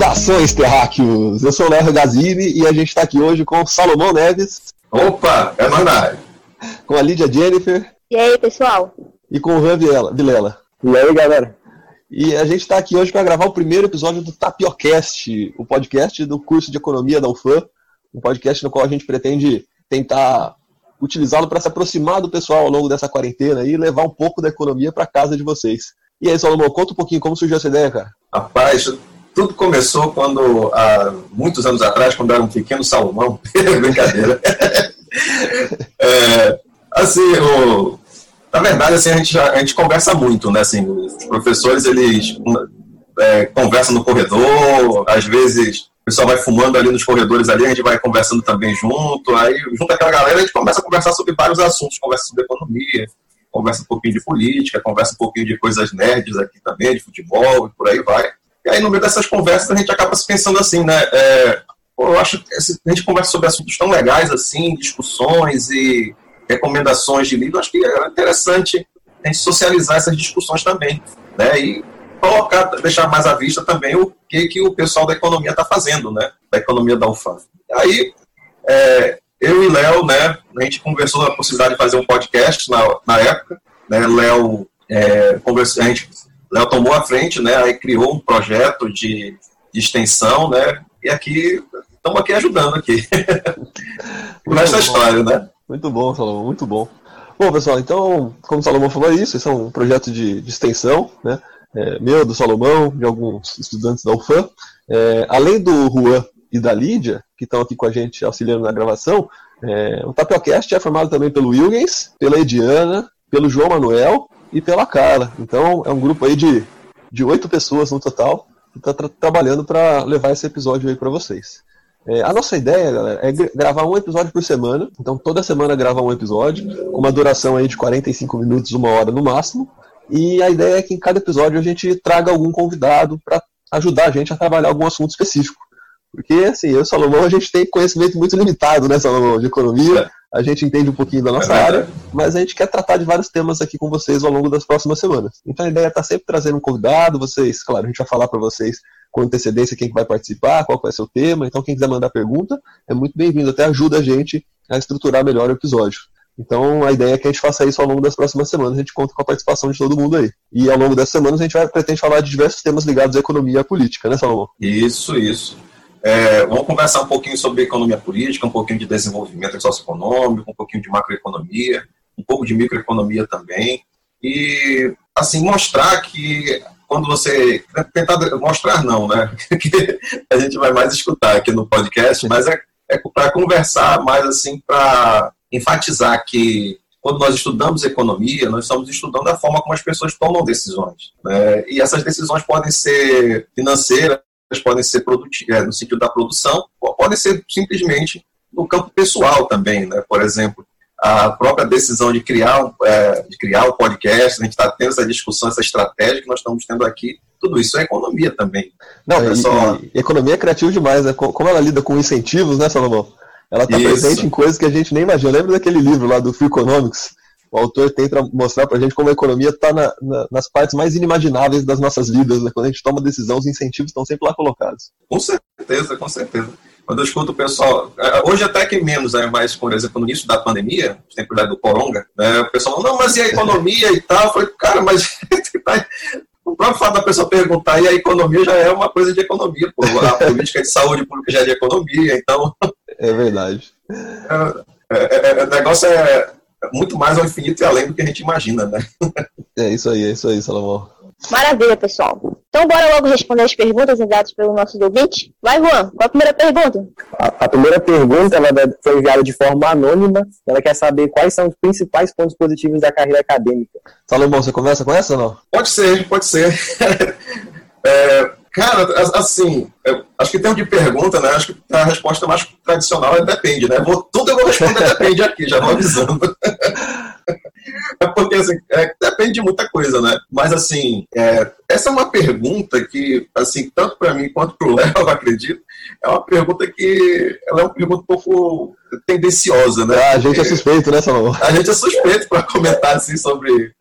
Saudações, terráqueos! Eu sou o Léo Gazini e a gente está aqui hoje com Salomão Neves. Opa, é Manai. Com a Lídia Jennifer. E aí, pessoal? E com o Juan Vilela. E aí, galera? E a gente está aqui hoje para gravar o primeiro episódio do Tapiocast, o podcast do curso de Economia da UFAM, um podcast no qual a gente pretende tentar utilizá-lo para se aproximar do pessoal ao longo dessa quarentena e levar um pouco da economia para casa de vocês. E aí, Salomão, conta um pouquinho como surgiu essa ideia, cara. Rapaz, tudo começou quando, há muitos anos atrás, quando era um pequeno Salomão, brincadeira. é, assim, o, na verdade, assim, a gente, a gente conversa muito, né? Assim, os professores, eles é, conversam no corredor, às vezes o pessoal vai fumando ali nos corredores ali, a gente vai conversando também junto, aí junto aquela galera a gente começa a conversar sobre vários assuntos, conversa sobre economia, conversa um pouquinho de política, conversa um pouquinho de coisas nerds aqui também, de futebol e por aí vai. E aí, no meio dessas conversas, a gente acaba se pensando assim, né? É, eu acho que a gente conversa sobre assuntos tão legais assim, discussões e recomendações de livro, acho que é interessante a gente socializar essas discussões também, né? E colocar, deixar mais à vista também o que, que o pessoal da economia está fazendo, né? Da economia da UFAM. Aí, é, eu e Léo, né, a gente conversou na possibilidade de fazer um podcast na, na época, né? Léo é, a gente Léo tomou a frente, né? Aí criou um projeto de, de extensão, né? E aqui estamos aqui ajudando aqui. Nessa história, né? Muito bom, Salomão, muito bom. Bom, pessoal, então, como o Salomão falou, é isso. Esse é um projeto de, de extensão, né? É, meu, do Salomão, de alguns estudantes da UFAM. É, além do Juan e da Lídia, que estão aqui com a gente auxiliando na gravação, é, o Tapiocast é formado também pelo Wilgens, pela Ediana, pelo João Manuel e pela Carla. Então é um grupo aí de, de oito pessoas no total que está tra trabalhando para levar esse episódio aí para vocês. É, a nossa ideia, galera, é gravar um episódio por semana. Então toda semana gravar um episódio, com uma duração aí de 45 minutos, uma hora no máximo. E a ideia é que em cada episódio a gente traga algum convidado para ajudar a gente a trabalhar algum assunto específico. Porque, assim, eu e o Salomão, a gente tem conhecimento muito limitado, né, Salomão, de economia a gente entende um pouquinho da nossa é área, mas a gente quer tratar de vários temas aqui com vocês ao longo das próximas semanas. Então a ideia é estar sempre trazendo um convidado, vocês, claro, a gente vai falar para vocês com antecedência quem vai participar, qual vai ser o tema, então quem quiser mandar pergunta é muito bem-vindo, até ajuda a gente a estruturar melhor o episódio. Então a ideia é que a gente faça isso ao longo das próximas semanas, a gente conta com a participação de todo mundo aí. E ao longo dessas semanas a gente vai pretende falar de diversos temas ligados à economia e à política, né, Salomão? Isso, isso. É, vamos conversar um pouquinho sobre economia política, um pouquinho de desenvolvimento socioeconômico, um pouquinho de macroeconomia, um pouco de microeconomia também. E, assim, mostrar que quando você. Tentar mostrar, não, né? que a gente vai mais escutar aqui no podcast, mas é, é para conversar mais, assim, para enfatizar que quando nós estudamos economia, nós estamos estudando a forma como as pessoas tomam decisões. Né? E essas decisões podem ser financeiras, podem ser é, no sentido da produção, ou podem ser simplesmente no campo pessoal também, né? Por exemplo, a própria decisão de criar, é, de criar o podcast, a gente está tendo essa discussão, essa estratégia que nós estamos tendo aqui, tudo isso é economia também. Não, é só... e, e, economia é criativa demais, né? Como ela lida com incentivos, né, Salomão? Ela está presente em coisas que a gente nem imagina. Lembra daquele livro lá do Free Economics? O autor tenta mostrar para a gente como a economia está na, na, nas partes mais inimagináveis das nossas vidas. Né? Quando a gente toma decisão, os incentivos estão sempre lá colocados. Com certeza, com certeza. Quando eu escuto o pessoal, é, hoje até que menos, né, mas, por exemplo, no início da pandemia, tempo do Coronga, né, o pessoal não, mas e a economia e tal? Eu falei, cara, mas tá o próprio fato da pessoa perguntar, e a economia já é uma coisa de economia, pô. A política de saúde pública já é de economia, então. É verdade. É, é, é, o negócio é, muito mais ao infinito e além do que a gente imagina, né? É isso aí, é isso aí, Salomão. Maravilha, pessoal. Então, bora logo responder as perguntas enviadas pelo nosso ouvinte. Vai, Juan, qual a primeira pergunta? A, a, primeira pergunta ela foi enviada de forma anônima. Ela quer saber quais são os principais pontos positivos da carreira acadêmica. Salomão, você começa com essa ou não? Pode ser, pode ser. é, Cara, assim, acho que tem um de pergunta, né? Acho que a resposta mais tradicional é depende, né? Vou, tudo eu vou responder depende aqui, já vou avisando. é porque, assim, é, depende de muita coisa, né? Mas, assim, é, essa é uma pergunta que, assim, tanto para mim quanto para o Léo, acredito, é uma pergunta que ela é uma pergunta um pouco tendenciosa, né? Ah, a gente é suspeito, né, Salomão? A gente é suspeito para comentar, assim, sobre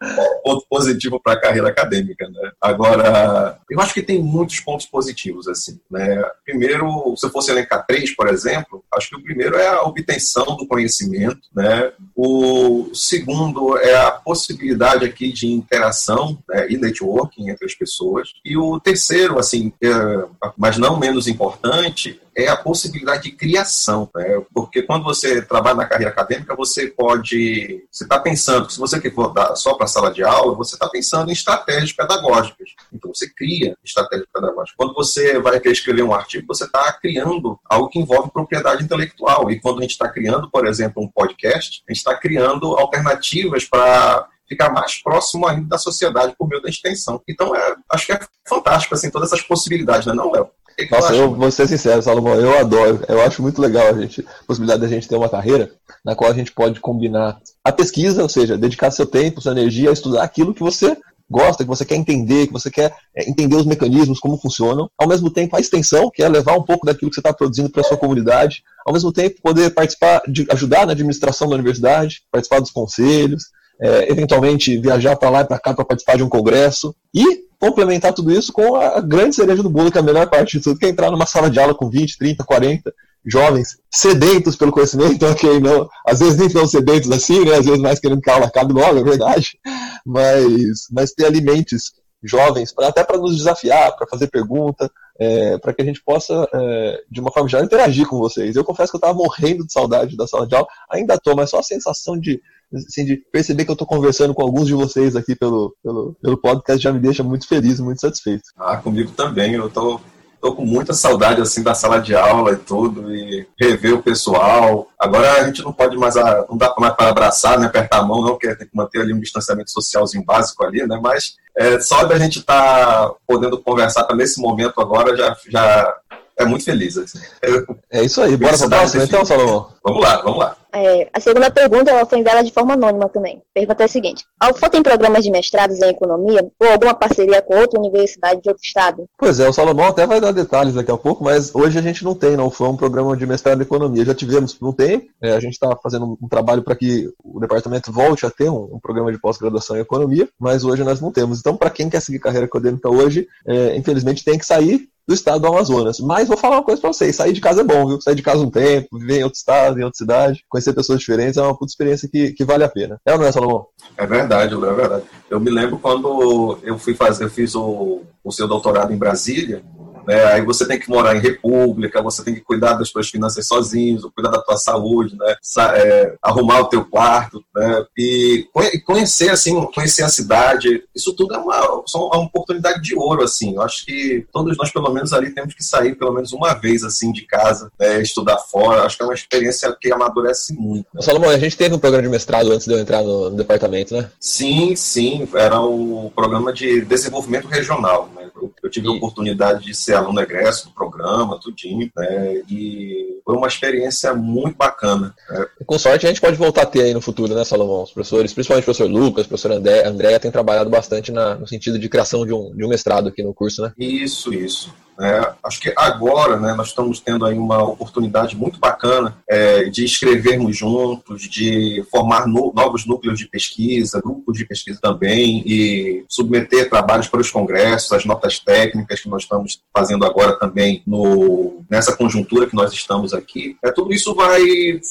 ponto positivo para a carreira acadêmica, né? Agora, eu acho que tem muitos pontos positivos, assim, né? Primeiro, se eu fosse elencar três, por exemplo, acho que o primeiro é a obtenção do conhecimento, né? O segundo é a possibilidade aqui de interação né, e networking entre as pessoas. E o terceiro, assim, é, mas não menos importante, é a possibilidade de criação, né? porque quando você trabalha na carreira acadêmica, você pode, você está pensando, se você for dar só para a sala de aula, você está pensando em estratégias pedagógicas, então você cria estratégias pedagógicas. Quando você vai querer escrever um artigo, você está criando algo que envolve propriedade intelectual, e quando a gente está criando, por exemplo, um podcast, a gente está criando alternativas para ficar mais próximo ainda da sociedade por meio da extensão. Então, é, acho que é fantástico, assim, todas essas possibilidades, né, não, Léo? Que Nossa, eu, vou ser sincero, Salomão, eu adoro, eu acho muito legal a gente, a possibilidade da gente ter uma carreira na qual a gente pode combinar a pesquisa, ou seja, dedicar seu tempo, sua energia a estudar aquilo que você gosta, que você quer entender, que você quer é, entender os mecanismos, como funcionam. Ao mesmo tempo, a extensão, que é levar um pouco daquilo que você está produzindo para a sua comunidade. Ao mesmo tempo, poder participar, de, ajudar na administração da universidade, participar dos conselhos, é, eventualmente viajar para lá e para cá para participar de um congresso. E complementar tudo isso com a grande cereja do bolo, que é a melhor parte de tudo, que é entrar numa sala de aula com 20, 30, 40 jovens sedentos pelo conhecimento, ok, não, às vezes nem tão sedentos assim, né, às vezes mais querendo que a aula acabe logo, é verdade, mas, mas ter alimentos jovens, pra, até para nos desafiar, para fazer pergunta, é, para que a gente possa, é, de uma forma geral, interagir com vocês. Eu confesso que eu estava morrendo de saudade da sala de aula, ainda estou, mas só a sensação de assim, de perceber que eu estou conversando com alguns de vocês aqui pelo, pelo, pelo podcast já me deixa muito feliz, muito satisfeito. Ah, comigo também. Eu tô, tô com muita saudade assim da sala de aula e tudo, e rever o pessoal. Agora a gente não pode mais, não dá mais para abraçar, né, apertar a mão, não, porque tem que manter ali um distanciamento socialzinho básico ali, né? Mas é, só da gente estar tá podendo conversar tá nesse momento agora já, já é muito feliz. Assim. É isso aí, bora para a próxima então, Salomão? Vamos lá, vamos lá. É, a segunda pergunta ela foi enviada de forma anônima também. A pergunta é a seguinte: a UFO tem programas de mestrados em economia ou alguma parceria com outra universidade de outro estado? Pois é, o Salomão até vai dar detalhes daqui a pouco, mas hoje a gente não tem na UFO um programa de mestrado em economia. Já tivemos por um tempo, é, a gente está fazendo um trabalho para que o departamento volte a ter um, um programa de pós-graduação em economia, mas hoje nós não temos. Então, para quem quer seguir carreira acadêmica hoje, é, infelizmente tem que sair do estado do Amazonas. Mas vou falar uma coisa para vocês: sair de casa é bom, viu? Sair de casa um tempo, viver em outro estado, em outra cidade, conhecer pessoas diferentes é uma puta experiência que, que vale a pena. É ou não é, Salomão? É verdade, é verdade. Eu me lembro quando eu fui fazer, eu fiz o, o seu doutorado em Brasília, né? Aí você tem que morar em república, você tem que cuidar das suas finanças sozinhos, cuidar da tua saúde, né? É, arrumar o teu quarto, né? E conhecer assim, conhecer a cidade, isso tudo é uma, uma oportunidade de ouro, assim. Eu acho que todos nós pelo menos ali temos que sair pelo menos uma vez assim de casa, né? estudar fora. Acho que é uma experiência que amadurece muito. Né? Salomão, a gente teve um programa de mestrado antes de eu entrar no, no departamento, né? Sim, sim, era o programa de desenvolvimento regional. Né? Eu, eu tive a oportunidade de ser aluno egresso do programa, tudinho, né? E foi uma experiência muito bacana. Né? Com sorte a gente pode voltar a ter aí no futuro, né, Salomão? Os professores, principalmente o professor Lucas, o professor André, Andréia, tem trabalhado bastante na, no sentido de criação de um, de um mestrado aqui no curso, né? Isso, isso. É, acho que agora né, nós estamos tendo aí uma oportunidade muito bacana é, de escrevermos juntos, de formar no, novos núcleos de pesquisa, grupos de pesquisa também, e submeter trabalhos para os congressos, as notas técnicas que nós estamos fazendo agora também no, nessa conjuntura que nós estamos aqui. É, tudo isso vai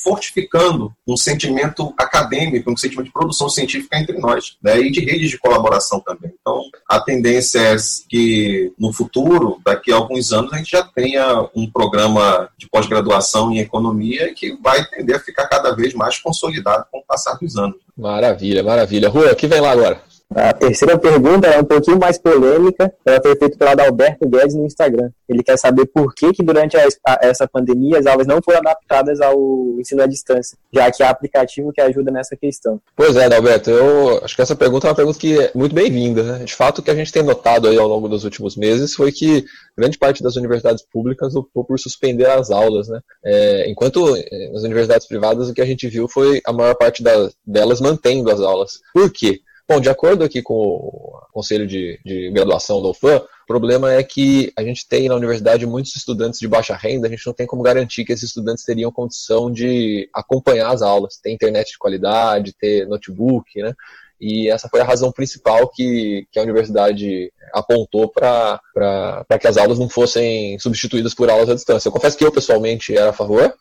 fortificando um sentimento acadêmico, um sentimento de produção científica entre nós, né, e de redes de colaboração também. Então, a tendência é que no futuro, daqui a alguns anos, a gente já tenha um programa de pós-graduação em economia que vai tender a ficar cada vez mais consolidado com o passar dos anos. Maravilha, maravilha. Rua, que vem lá agora? A terceira pergunta é um pouquinho mais polêmica. Ela foi feita pelo Alberto Guedes no Instagram. Ele quer saber por que, que durante a, a, essa pandemia as aulas não foram adaptadas ao ensino à distância, já que há aplicativo que ajuda nessa questão. Pois é, Alberto, eu acho que essa pergunta é uma pergunta que é muito bem-vinda. Né? De fato, o que a gente tem notado aí ao longo dos últimos meses foi que grande parte das universidades públicas optou por suspender as aulas. Né? É, enquanto eh, nas universidades privadas o que a gente viu foi a maior parte da, delas mantendo as aulas. Por quê? Bom, de acordo aqui com o Conselho de, de Graduação do UFAM, o problema é que a gente tem na universidade muitos estudantes de baixa renda, a gente não tem como garantir que esses estudantes teriam condição de acompanhar as aulas, ter internet de qualidade, ter notebook, né? e essa foi a razão principal que, que a universidade apontou para que as aulas não fossem substituídas por aulas à distância. Eu confesso que eu, pessoalmente, era a favor,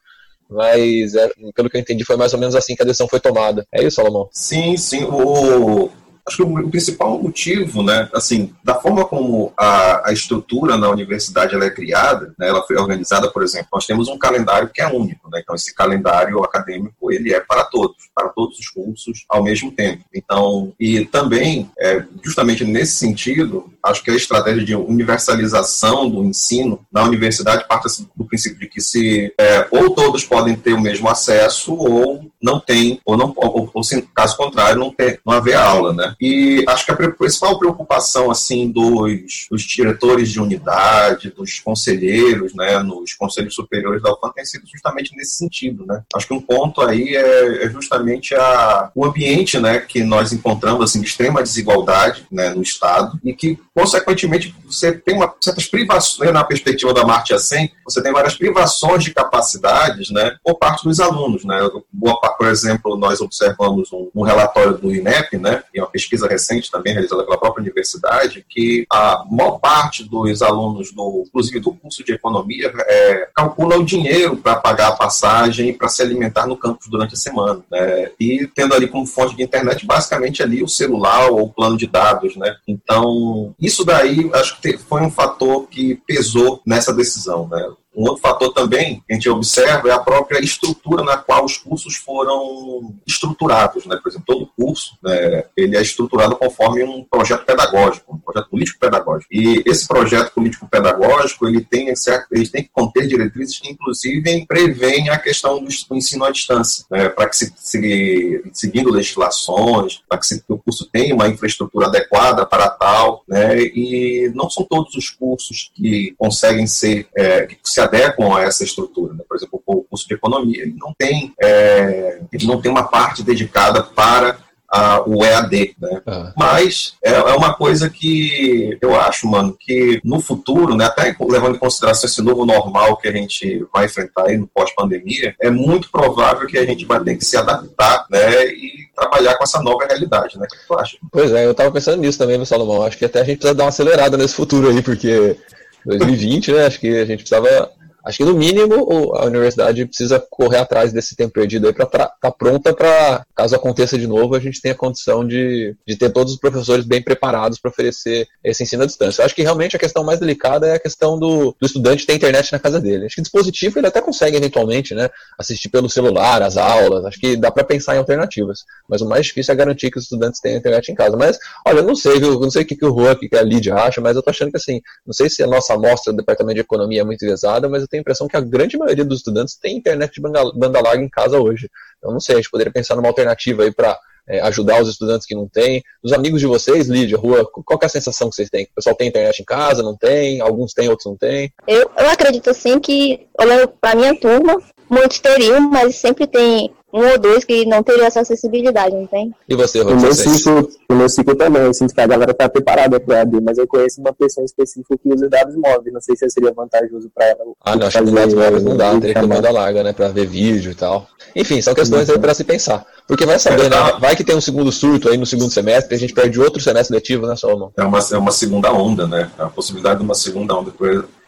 mas é, pelo que eu entendi foi mais ou menos assim que a decisão foi tomada. É isso, Salomão? Sim, sim. O, acho que o principal motivo, né, assim, da forma como a, a estrutura na universidade ela é criada, né, ela foi organizada, por exemplo, nós temos um calendário que é único, né, então esse calendário acadêmico ele é para todos, para todos os cursos ao mesmo tempo. Então, e também, é, justamente nesse sentido, acho que a estratégia de universalização do ensino na universidade parte do princípio de que se é, ou todos podem ter o mesmo acesso ou não tem, ou não, ou, ou se caso contrário não ter, não haver aula, né? E acho que a principal preocupação assim dos, dos diretores de unidade, dos conselheiros, né, nos conselhos superiores da UFAM tem sido justamente nesse sentido, né? Acho que um ponto aí é, é justamente a, o ambiente, né, que nós encontramos assim de extrema desigualdade, né, no estado e que consequentemente você tem uma certas privações né, na perspectiva da Marte 100, você tem várias privações de capacidades, né, por parte dos alunos, né? Boa, por exemplo, nós observamos um, um relatório do INEP, né, e uma pesquisa pesquisa recente também realizada pela própria universidade, que a maior parte dos alunos, do, inclusive do curso de economia, é, calcula o dinheiro para pagar a passagem e para se alimentar no campus durante a semana. Né? E tendo ali como fonte de internet, basicamente ali o celular ou o plano de dados. Né? Então, isso daí acho que foi um fator que pesou nessa decisão. Né? Um outro fator também que a gente observa é a própria estrutura na qual os cursos foram estruturados. Né? Por exemplo, todo curso né, ele é estruturado conforme um projeto pedagógico, um projeto político-pedagógico. E esse projeto político-pedagógico ele tem, ele tem que conter diretrizes que, inclusive, prevêem a questão do ensino à distância, né? para que se, se, seguindo legislações, para que, se, que o curso tenha uma infraestrutura adequada para tal, né? e não são todos os cursos que conseguem ser, é, que se adequam a essa estrutura. Né? Por exemplo, o curso de economia ele não tem, é, ele não tem uma parte dedicada para a, o EAD, né? Ah. Mas é, é, uma coisa que eu acho, mano, que no futuro, né, até levando em consideração esse novo normal que a gente vai enfrentar aí no pós-pandemia, é muito provável que a gente vai ter que se adaptar, né, e trabalhar com essa nova realidade, né? O que tu acha? Pois é, eu tava pensando nisso também, Salomão. Acho que até a gente precisa dar uma acelerada nesse futuro aí, porque 2020, né? Acho que a gente precisava acho que no mínimo a universidade precisa correr atrás desse tempo perdido aí para estar tá pronta para, caso aconteça de novo, a gente tenha condição de, de ter todos os professores bem preparados para oferecer esse ensino à distância. Eu acho que realmente a questão mais delicada é a questão do, do estudante ter internet na casa dele. Acho que dispositivo ele até consegue eventualmente, né, assistir pelo celular as aulas, acho que dá para pensar em alternativas, mas o mais difícil é garantir que os estudantes tenham internet em casa. Mas, olha, eu não sei, viu, não sei o que, que o Juan, o que a Lídia acha, mas eu tô achando que assim, não sei se a nossa amostra do Departamento de Economia é muito pesada, mas eu tenho tenho a impressão que a grande maioria dos estudantes tem internet de banda larga em casa hoje. Então, não sei, a gente poderia pensar numa alternativa aí para é, ajudar os estudantes que não têm. Os amigos de vocês, Lídia, Rua, qual é a sensação que vocês têm? O pessoal tem internet em casa, não tem? Alguns têm, outros não têm? Eu, eu acredito, assim, que, olhando para a minha turma, muitos teriam, mas sempre tem um ou dois que não teriam essa acessibilidade, não tem? E você, Rô? O meu ciclo, o meu ciclo também, eu sinto que a galera está preparada para AD, mas eu conheço uma pessoa específica que usa dados móveis, não sei se seria vantajoso para ela. Ah, não, acho que dados móveis não dá, teria que ter banda larga, né, para ver vídeo e tal. Enfim, são questões aí para se pensar. Porque vai saber, né? Vai que tem um segundo surto aí no segundo semestre, a gente perde outro semestre letivo, né, Solomon? É uma, é uma segunda onda, né? A possibilidade de uma segunda onda.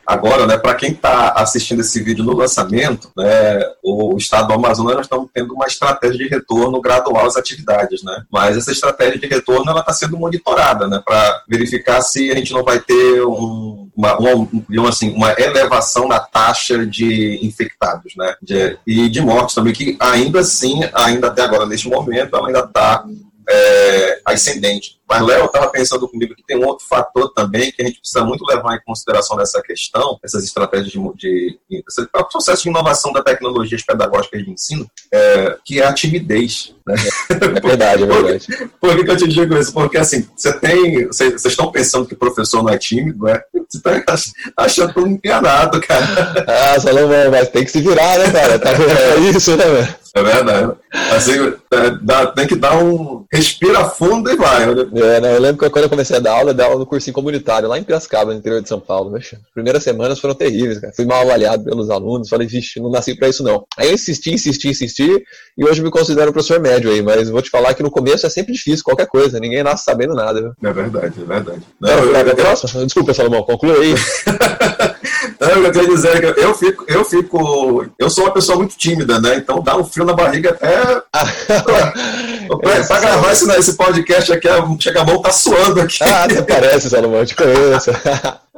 Agora, né, para quem está assistindo esse vídeo no lançamento, né, o Estado do Amazonas nós estamos tendo uma estratégia de retorno gradual às atividades, né? Mas essa estratégia de retorno ela está sendo monitorada, né, para verificar se a gente não vai ter um, uma, uma, assim, uma elevação na taxa de infectados, né, de, e de mortes também que ainda assim, ainda até agora neste momento, ela ainda está é, ascendente. Mas, Léo, estava pensando comigo que tem um outro fator também que a gente precisa muito levar em consideração nessa questão, essas estratégias de, de, de esse processo de inovação da tecnologias pedagógicas de ensino, é, que é a timidez. Né? É verdade, é verdade. Por, por que eu te digo isso? Porque, assim, você tem, vocês estão pensando que o professor não é tímido, né? Você está achando tudo enganado, cara. Ah, Salomão, mas tem que se virar, né, cara? Tá vendo isso, né, velho? É verdade. Assim, é, dá, tem que dar um. Respira fundo e vai. É, não, eu lembro que quando eu comecei a dar aula, eu dava aula no cursinho comunitário, lá em Piracicaba, no interior de São Paulo. Mas, primeiras semanas foram terríveis, cara. Fui mal avaliado pelos alunos, falei, vixe, não nasci pra isso não. Aí eu insisti, insisti, insisti, e hoje me considero um professor médio aí, mas vou te falar que no começo é sempre difícil, qualquer coisa, ninguém nasce sabendo nada. Viu? É verdade, é verdade. Não, eu, eu, eu, Desculpa, Salomão, conclua aí. Não, eu quero dizer que eu fico, eu fico. Eu sou uma pessoa muito tímida, né? Então dá um frio na barriga até. pra, pra gravar esse, esse podcast aqui, chega a mão tá suando aqui. Ah, você parece, Salomão, eu te conheço.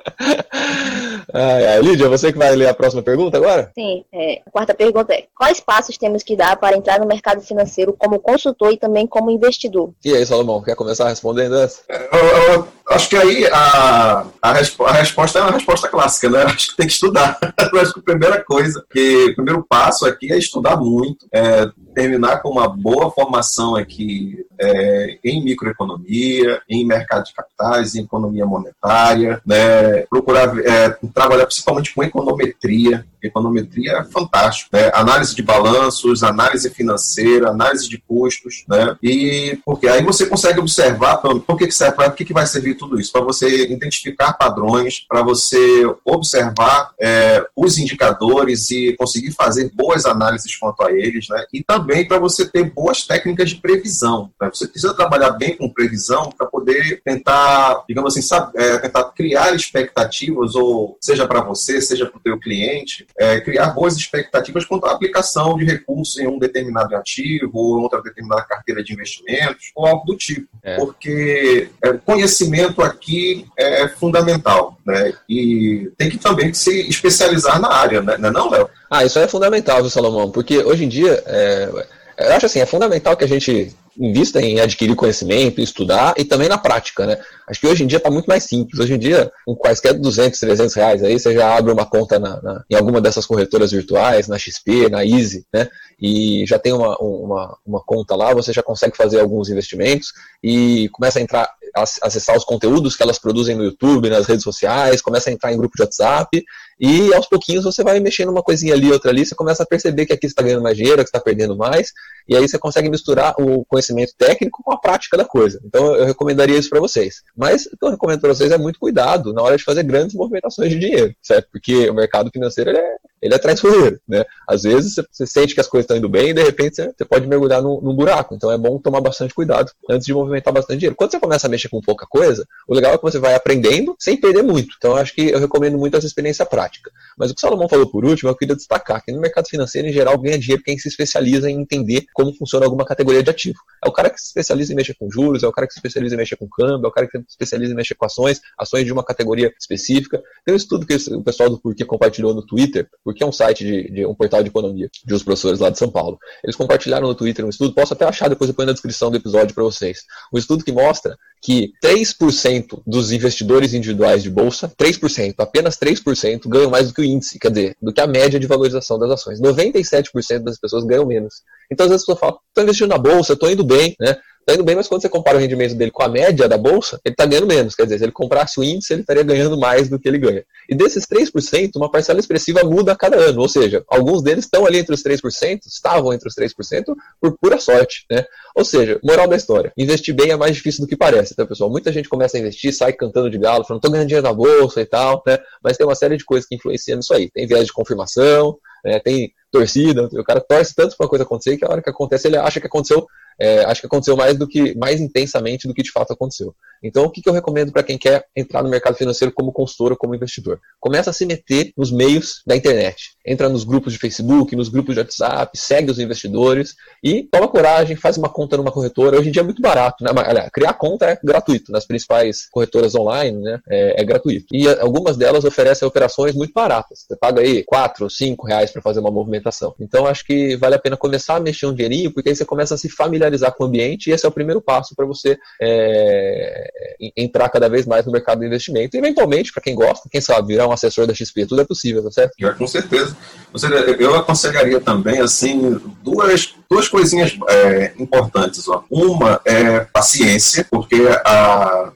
Ai, ai, Lídia, você que vai ler a próxima pergunta agora? Sim, é, a quarta pergunta é: quais passos temos que dar para entrar no mercado financeiro como consultor e também como investidor? E aí, Salomão, quer começar respondendo essa? É, eu, eu, acho que aí a, a, resp a, resposta é uma resposta clássica, né? Acho que tem que estudar. acho que a primeira coisa, que o primeiro passo aqui é estudar muito, é, terminar com uma boa formação aqui é, em microeconomia, em mercado de capitais, em economia monetária, né? procurar é, trabalhar principalmente com econometria. Econometria é fantástico, né? Análise de balanços, análise financeira, análise de custos, né? E porque aí você consegue observar por que, que serve, para que, que vai servir tudo isso, para você identificar padrões, para você observar é, os indicadores e conseguir fazer boas análises quanto a eles, né? E também para você ter boas técnicas de previsão. Né? Você precisa trabalhar bem com previsão para poder tentar, digamos assim, sabe, é, tentar criar expectativas, ou seja para você, seja para o teu cliente, é, criar boas expectativas quanto à aplicação de recursos em um determinado ativo ou em outra determinada carteira de investimentos ou algo do tipo. É. Porque é, conhecimento aqui é fundamental, né? E tem que também se especializar na área, né? Não, é Léo? Ah, isso é fundamental, viu, Salomão? Porque hoje em dia, é, eu acho assim, é fundamental que a gente invista em adquirir conhecimento, estudar e também na prática, né? Acho que hoje em dia está muito mais simples. Hoje em dia, com quaisquer 200, 300 reais aí, você já abre uma conta na, na, em alguma dessas corretoras virtuais, na XP, na Easy, né? E já tem uma, uma, uma conta lá, você já consegue fazer alguns investimentos e começa a entrar, a acessar os conteúdos que elas produzem no YouTube, nas redes sociais, começa a entrar em grupo de WhatsApp e aos pouquinhos você vai mexendo uma coisinha ali, outra ali, você começa a perceber que aqui você está ganhando mais dinheiro, que está perdendo mais, e aí você consegue misturar o conhecimento técnico com a prática da coisa. Então eu recomendaria isso para vocês. Mas o que eu recomendo para vocês é muito cuidado na hora de fazer grandes movimentações de dinheiro, certo? Porque o mercado financeiro ele é, ele é traiçoeiro, né? Às vezes você sente que as coisas estão indo bem e de repente você, você pode mergulhar num, num, buraco. Então é bom tomar bastante cuidado antes de movimentar bastante dinheiro. Quando você começa a mexer com pouca coisa, o legal é que você vai aprendendo sem perder muito. Então acho que eu recomendo muito essa experiência prática. Mas o que o Salomão falou por último, eu queria destacar que no mercado financeiro, em geral, ganha dinheiro quem se especializa em entender como funciona alguma categoria de ativo. É o cara que se especializa em mexer com juros, é o cara que se especializa em mexer com câmbio, é o cara que se especializa em mexer com ações, ações de uma categoria específica. Tem um estudo que o pessoal do Porquê compartilhou no Twitter, porque é um site de, de um portal de economia de uns professores lá de São Paulo. Eles compartilharam no Twitter um estudo, posso até achar depois depois na descrição do episódio para vocês. Um estudo que mostra que 3% dos investidores individuais de bolsa, 3%, apenas 3% ganham mais do que o índice, quer dizer, do que a média de valorização das ações. 97% das pessoas ganham menos. Então, às vezes, a pessoa fala, estou investindo na bolsa, estou indo bem, né? Está indo bem, mas quando você compara o rendimento dele com a média da bolsa, ele está ganhando menos. Quer dizer, se ele comprasse o índice, ele estaria ganhando mais do que ele ganha. E desses 3%, uma parcela expressiva muda a cada ano. Ou seja, alguns deles estão ali entre os 3%, estavam entre os 3% por pura sorte. Né? Ou seja, moral da história: investir bem é mais difícil do que parece, tá, pessoal? Muita gente começa a investir, sai cantando de galo, falando, estou ganhando dinheiro na bolsa e tal, né? Mas tem uma série de coisas que influenciam nisso aí. Tem viés de confirmação, né? tem torcida, o cara torce tanto para uma coisa acontecer que a hora que acontece ele acha que aconteceu é, acho que aconteceu mais do que mais intensamente do que de fato aconteceu. Então, o que, que eu recomendo para quem quer entrar no mercado financeiro como consultor ou como investidor? Começa a se meter nos meios da internet. Entra nos grupos de Facebook, nos grupos de WhatsApp, segue os investidores e toma coragem, faz uma conta numa corretora. Hoje em dia é muito barato, né? Aliás, criar conta é gratuito. Nas principais corretoras online, né? É, é gratuito. E algumas delas oferecem operações muito baratas. Você paga aí 4 ou 5 reais para fazer uma movimentação. Então, acho que vale a pena começar a mexer um dinheirinho, porque aí você começa a se familiarizar familiarizar com o ambiente e esse é o primeiro passo para você é, entrar cada vez mais no mercado de investimento. E, eventualmente, para quem gosta, quem sabe, virar um assessor da XP, tudo é possível, tá certo? É, com certeza. Eu aconselharia também, assim, duas, duas coisinhas é, importantes. Ó. Uma é paciência, porque a,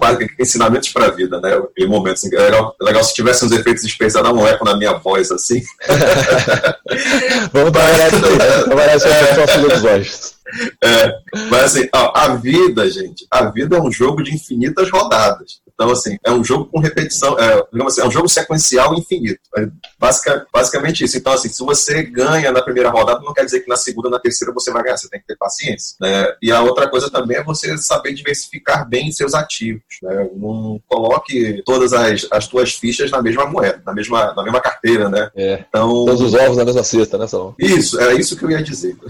quase ensinamentos para a vida, né? Em momentos, assim, é legal, é legal se tivesse uns efeitos especiais, dar um eco na minha voz, assim. Vamos trabalhar isso aí, né? trabalhar isso aí nos próximos episódios. É, mas assim, ó, a vida, gente, a vida é um jogo de infinitas rodadas. Então, assim, é um jogo com repetição, é, assim, é um jogo sequencial infinito. É basic, basicamente isso. Então, assim, se você ganha na primeira rodada, não quer dizer que na segunda, na terceira você vai ganhar. Você tem que ter paciência. Né? E a outra coisa também é você saber diversificar bem seus ativos. Né? Não coloque todas as, as tuas fichas na mesma moeda, na mesma, na mesma carteira, né? É. Então, Todos os ovos na mesma cesta, né, Salão? Isso, é isso que eu ia dizer.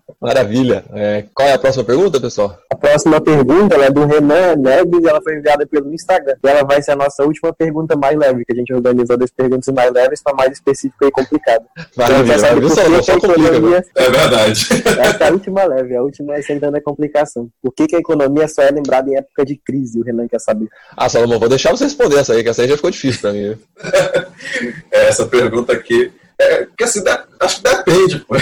Maravilha. É, qual é a próxima pergunta, pessoal? A próxima pergunta é do Renan Neves, ela foi enviada pelo Instagram. E ela vai ser a nossa última pergunta mais leve, que a gente organizou das perguntas mais leves para mais específica e complicada. Maravilha. Então, só, só economia... É verdade. Essa é a última leve, a última é sentando a complicação. Por que, que a economia só é lembrada em época de crise? O Renan quer saber. Ah, Salomão, vou deixar você responder essa aí, que essa aí já ficou difícil para mim. essa pergunta aqui é, porque assim, acho que depende, pô.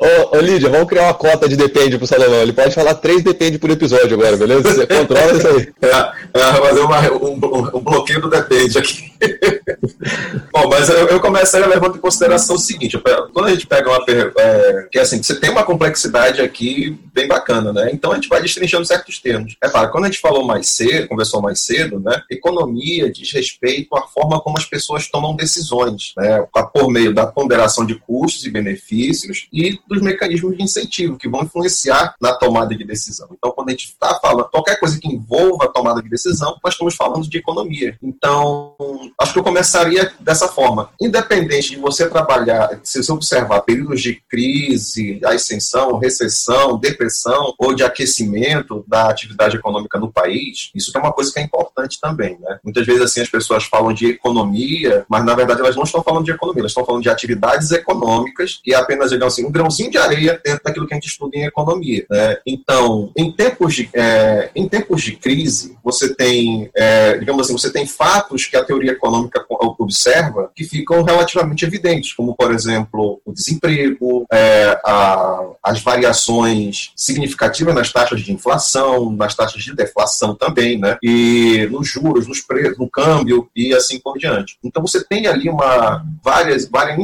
ô, ô, Lídia, vamos criar uma cota de depende pro Salomão. Ele pode falar três depende por episódio agora, beleza? Você controla isso aí. É, é fazer uma, um, um, bloqueio do depende aqui. Bom, mas eu, eu começaria levando em consideração o seguinte: quando a gente pega uma. É, que assim, você tem uma complexidade aqui bem bacana, né? Então a gente vai destrinchando certos termos. É claro, quando a gente falou mais cedo, conversou mais cedo, né? Economia diz respeito à forma como as pessoas tomam decisões, né? Por meio da ponderação de custos e benefícios e dos mecanismos de incentivo que vão influenciar na tomada de decisão. Então, quando a gente está falando qualquer coisa que envolva a tomada de decisão, nós estamos falando de economia. Então, acho que eu começaria dessa forma. Independente de você trabalhar, se você observar períodos de crise, ascensão, recessão, depressão ou de aquecimento da atividade econômica no país, isso é uma coisa que é importante também. Né? Muitas vezes assim as pessoas falam de economia, mas na verdade elas não estão falando de economia, elas estão falando de atividades econômicas e apenas, digamos assim, um grãozinho de areia dentro daquilo que a gente estuda em economia. Né? Então, em tempos de, é, em tempos de crise, você tem, é, digamos assim, você tem fatos que a teoria econômica observa que ficam relativamente evidentes, como, por exemplo, o desemprego, é, a, as variações significativas nas taxas de inflação, nas taxas de deflação também, né? e nos juros, nos preços, no câmbio e assim por diante. Então, você tem ali uma, várias, várias,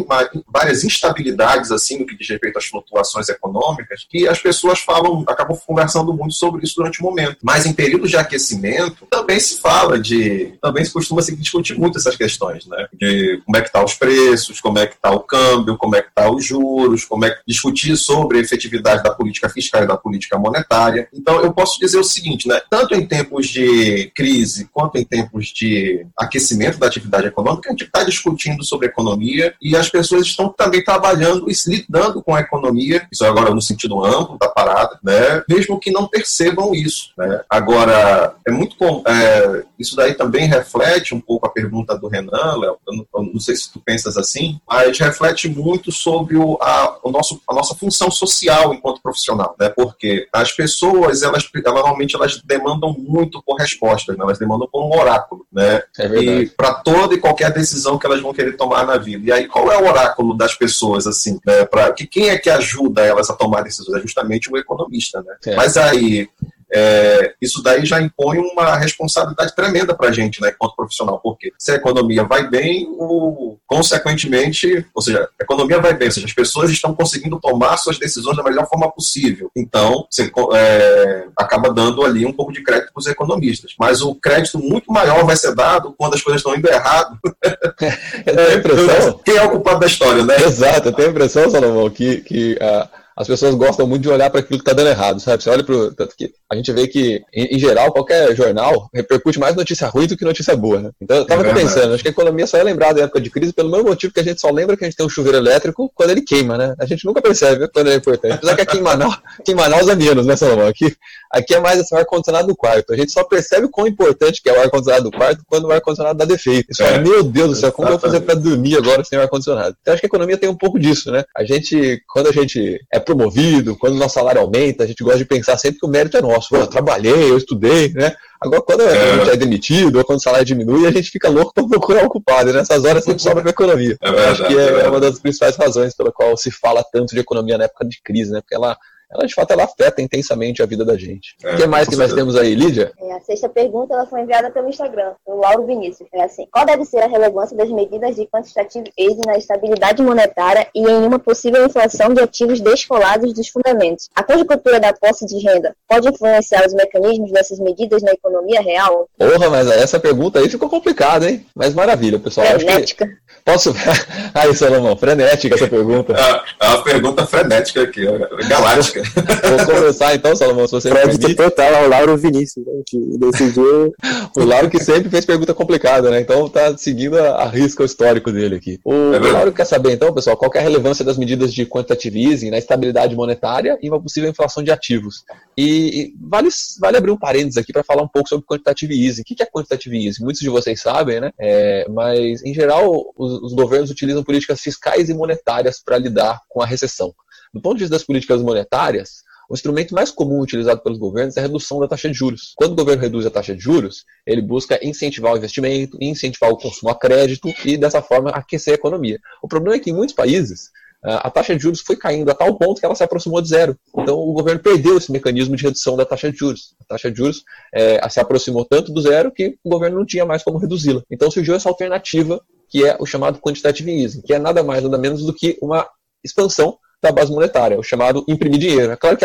várias instabilidades assim no que diz respeito às flutuações econômicas que as pessoas falam, acabam conversando muito sobre isso durante o momento. Mas em períodos de aquecimento também se fala de, também se costuma se discutir muito essas questões, né? De como é que tá os preços, como é que tá o câmbio, como é que tá os juros, como é que discutir sobre a efetividade da política fiscal e da política monetária. Então eu posso dizer o seguinte, né? Tanto em tempos de crise quanto em tempos de aquecimento da atividade econômica, a gente está discutindo sobre economia e as pessoas estão também trabalhando e lidando com a economia, isso agora no sentido amplo da parada, né? mesmo que não percebam isso. Né? Agora, é muito é, isso daí também reflete um pouco a pergunta do Renan, Léo, eu, eu não sei se tu pensas assim, mas reflete muito sobre o, a, o nosso, a nossa função social enquanto profissional, né? porque as pessoas, elas, elas normalmente elas demandam muito por respostas, né? elas demandam por um oráculo, né? É e para toda e qualquer decisão que elas vão querer tomar na vida. E aí, qual é o oráculo das pessoas, assim, né? Pra, que quem é que ajuda elas a tomar decisões? É justamente o economista, né? É. Mas aí, é, isso daí já impõe uma responsabilidade tremenda para a gente, né, enquanto profissional, porque se a economia vai bem, o, consequentemente, ou seja, a economia vai bem, ou seja, as pessoas estão conseguindo tomar suas decisões da melhor forma possível. Então, você é, acaba dando ali um pouco de crédito para os economistas. Mas o crédito muito maior vai ser dado quando as coisas estão indo errado. Eu tenho a impressão... Quem é o culpado da história, né? Exato, eu tenho a impressão, Salomão, que, que a as pessoas gostam muito de olhar para aquilo que está dando errado, sabe? Você olha para tanto que a gente vê que em, em, geral qualquer jornal repercute mais notícia ruim do que notícia boa, né? Então eu estava é pensando, acho que a economia só é lembrada em época de crise pelo mesmo motivo que a gente só lembra que a gente tem um chuveiro elétrico quando ele queima, né? A gente nunca percebe quando ele é importante. Apesar que aqui em Manaus, aqui em Manaus é menos, né, Salomão? Aqui, aqui é mais assim, o ar-condicionado do quarto. A gente só percebe o quão importante que é o ar-condicionado do quarto quando o ar-condicionado dá defeito. Isso é, meu Deus do céu, como eu vou fazer para dormir agora sem ar-condicionado? Então acho que a economia tem um pouco disso, né? A gente, quando a gente é promovido, quando o nosso salário aumenta, a gente gosta de pensar sempre que o mérito é nosso. eu trabalhei, eu estudei, né? Agora, quando é. a gente é demitido ou quando o salário diminui, a gente fica louco para procurar o culpado. E nessas horas sempre sobra para a economia. É verdade, Acho que é, é, uma das principais razões pela qual se fala tanto de economia na época de crise, né? Porque ela ela de fato ela afeta intensamente a vida da gente. É, o que mais que nós temos aí, Lídia? É, a sexta pergunta ela foi enviada pelo Instagram, pelo Lauro Vinícius. É assim: qual deve ser a relevância das medidas de quantitative easing na estabilidade monetária e em uma possível inflação de ativos descolados dos fundamentos? A conjuntura da posse de renda pode influenciar os mecanismos dessas medidas na economia real? Porra, mas essa pergunta aí ficou complicada, hein? Mas maravilha, pessoal. Frenética. Que... Posso. aí, Salomão, frenética essa pergunta. É, é uma pergunta frenética aqui, galáctica. Vou começar então, Salomão, se você Crédito permite. total ao Lauro Vinícius, né, que decidiu. o Lauro que sempre fez pergunta complicada, né? Então tá seguindo a, a risca o histórico dele aqui. O, é o Lauro quer saber então, pessoal, qual é a relevância das medidas de quantitative easing na estabilidade monetária e uma possível inflação de ativos. E, e vale, vale abrir um parênteses aqui para falar um pouco sobre quantitative easing. O que é quantitative easing? Muitos de vocês sabem, né? É, mas em geral os, os governos utilizam políticas fiscais e monetárias para lidar com a recessão. Do ponto de vista das políticas monetárias, o instrumento mais comum utilizado pelos governos é a redução da taxa de juros. Quando o governo reduz a taxa de juros, ele busca incentivar o investimento, incentivar o consumo a crédito e, dessa forma, aquecer a economia. O problema é que em muitos países, a taxa de juros foi caindo a tal ponto que ela se aproximou de zero. Então, o governo perdeu esse mecanismo de redução da taxa de juros. A taxa de juros é, se aproximou tanto do zero que o governo não tinha mais como reduzi-la. Então, surgiu essa alternativa, que é o chamado quantitative easing, que é nada mais, nada menos do que uma expansão da base monetária, o chamado imprimir dinheiro. É claro que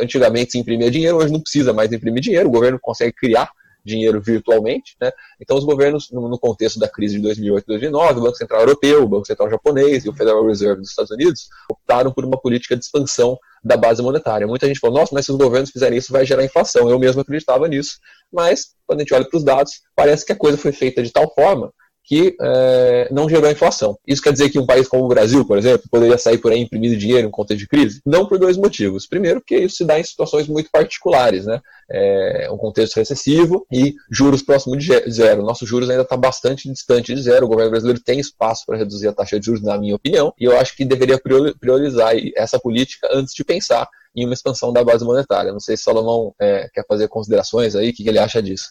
antigamente se imprimia dinheiro, hoje não precisa mais imprimir dinheiro, o governo consegue criar dinheiro virtualmente, né? Então os governos, no contexto da crise de 2008 e 2009, o Banco Central Europeu, o Banco Central Japonês e o Federal Reserve dos Estados Unidos optaram por uma política de expansão da base monetária. Muita gente falou, nossa, mas se os governos fizerem isso vai gerar inflação. Eu mesmo acreditava nisso, mas quando a gente olha para os dados, parece que a coisa foi feita de tal forma que é, não gerou inflação. Isso quer dizer que um país como o Brasil, por exemplo, poderia sair por aí imprimindo dinheiro em conta de crise? Não por dois motivos. Primeiro, porque isso se dá em situações muito particulares, né? É um contexto recessivo e juros próximo de zero. Nosso juros ainda está bastante distante de zero. O governo brasileiro tem espaço para reduzir a taxa de juros, na minha opinião, e eu acho que deveria priorizar essa política antes de pensar em uma expansão da base monetária. Não sei se Salomão é, quer fazer considerações aí, o que, que ele acha disso.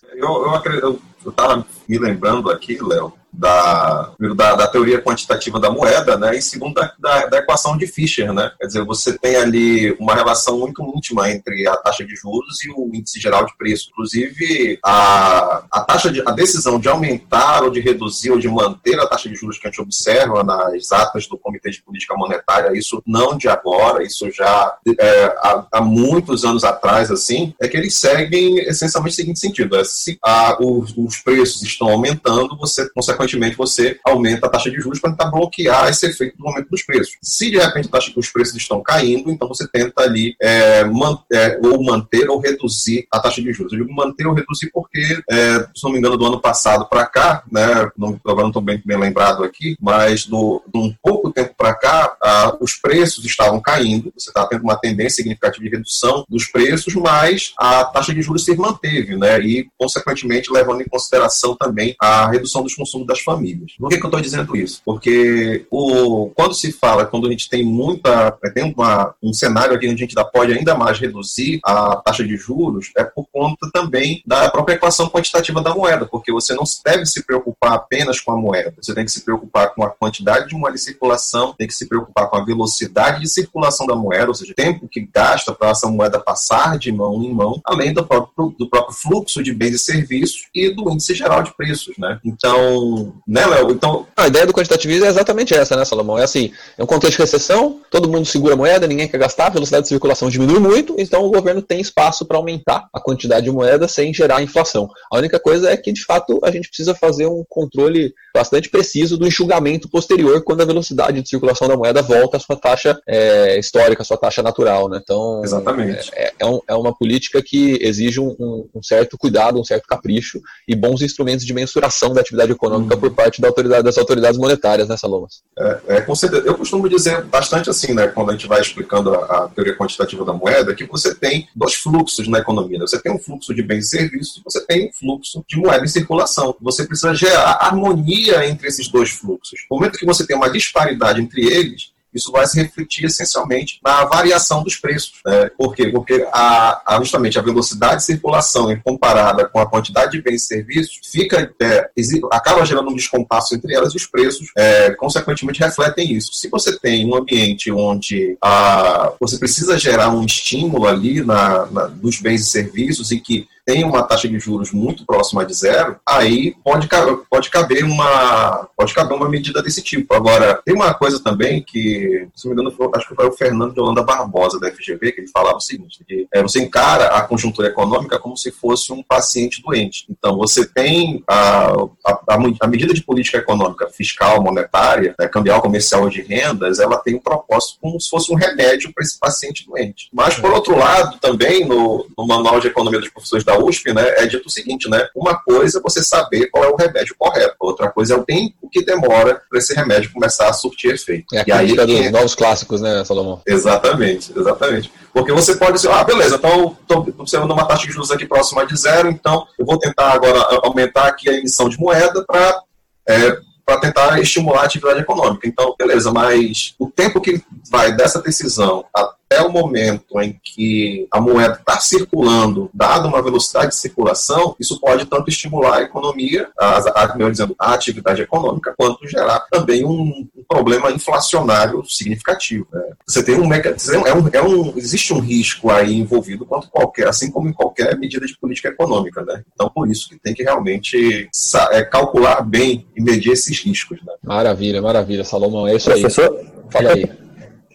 Eu estava me lembrando aqui, Léo, da, da, da, teoria quantitativa da moeda, né, e segundo da, da, da, equação de Fischer, né, quer dizer, você tem ali uma relação muito íntima entre a taxa de juros e o índice geral de preço. Inclusive, a, a taxa de, a decisão de aumentar ou de reduzir ou de manter a taxa de juros que a gente observa nas atas do Comitê de Política Monetária, isso não de agora, isso já é, há, há, muitos anos atrás, assim, é que eles seguem essencialmente o seguinte sentido: é, se a, os, os preços estão aumentando, você consequentemente consequentemente, você aumenta a taxa de juros para tentar bloquear esse efeito do aumento dos preços. Se de repente taxa, os preços estão caindo, então você tenta ali é, man, é, ou manter ou reduzir a taxa de juros. Eu digo manter ou reduzir porque, é, se não me engano, do ano passado para cá, né, não, agora não estou bem, bem lembrado aqui, mas do, de um pouco tempo para cá, os preços estavam caindo, você está tendo uma tendência significativa de redução dos preços, mas a taxa de juros se manteve, né, e, consequentemente, levando em consideração também a redução dos consumos das famílias. Por que, que eu estou dizendo isso? Porque o, quando se fala, quando a gente tem muita, tem uma, um cenário aqui onde a gente pode ainda mais reduzir a taxa de juros, é por conta também da própria equação quantitativa da moeda, porque você não deve se preocupar apenas com a moeda, você tem que se preocupar com a quantidade de moeda em circulação, tem que se preocupar com a velocidade de circulação da moeda, ou seja, o tempo que gasta para essa moeda passar de mão em mão, além do próprio, do próprio fluxo de bens e serviços e do índice geral de preços. Né? Então, Né, Léo? Então... A ideia do quantitativismo é exatamente essa, né, Salomão? É assim, é um contexto de recessão, todo mundo segura a moeda, ninguém quer gastar, a velocidade de circulação diminui muito, então o governo tem espaço para aumentar a quantidade de moeda sem gerar inflação. A única coisa é que, de fato, a gente precisa fazer um controle bastante preciso do enxugamento posterior quando a velocidade de circulação da moeda volta à sua taxa é, histórica, à sua taxa natural. Né? Então, Exatamente. É, é, um, é, uma política que exige um, um, certo cuidado, um certo capricho e bons instrumentos de mensuração da atividade econômica uhum. por parte da autoridade, das autoridades monetárias, né, Salomas? É, é. Eu costumo dizer bastante assim, né, quando a gente vai explicando a, a teoria quantitativa da moeda, que você tem dois fluxos na economia. Né? Você tem um fluxo de bens e serviços, você tem um fluxo de moeda em circulação. Você precisa gerar harmonia entre esses dois fluxos. No momento que você tem uma disparidade entre eles, isso vai se refletir essencialmente na variação dos preços. Né? Por quê? Porque a, a, justamente a velocidade de circulação comparada com a quantidade de bens e serviços fica, é, acaba gerando um descompasso entre elas e os preços, é, consequentemente, refletem isso. Se você tem um ambiente onde a, você precisa gerar um estímulo ali na, na, nos bens e serviços e que tem uma taxa de juros muito próxima de zero, aí pode, pode caber uma pode caber uma medida desse tipo. Agora, tem uma coisa também que, se não me engano, acho que foi o Fernando de Holanda Barbosa, da FGV, que ele falava o seguinte, que é, você encara a conjuntura econômica como se fosse um paciente doente. Então, você tem a, a, a medida de política econômica fiscal, monetária, né, cambial, comercial de rendas, ela tem um propósito como se fosse um remédio para esse paciente doente. Mas, por outro lado, também, no, no Manual de Economia dos Professores da USP, né, é dito o seguinte, né, uma coisa é você saber qual é o remédio correto, outra coisa é o tempo que demora para esse remédio começar a surtir efeito. É a e aí dos é... novos clássicos, né, Salomão? Exatamente, exatamente. Porque você pode dizer, ah, beleza, então estou observando uma taxa de juros aqui próxima de zero, então eu vou tentar agora aumentar aqui a emissão de moeda para é, para tentar estimular a atividade econômica. Então, beleza, mas o tempo que vai dessa decisão até o momento em que a moeda está circulando, dada uma velocidade de circulação, isso pode tanto estimular a economia, a, a, melhor dizendo, a atividade econômica, quanto gerar também um, um problema inflacionário significativo. Né? Você tem um mecanismo, é um, é um, existe um risco aí envolvido quanto qualquer, assim como em qualquer medida de política econômica, né? Então, por isso que tem que realmente é, calcular bem e medir esses riscos. Né? Maravilha, maravilha, Salomão, é isso aí. Professor, fala aí.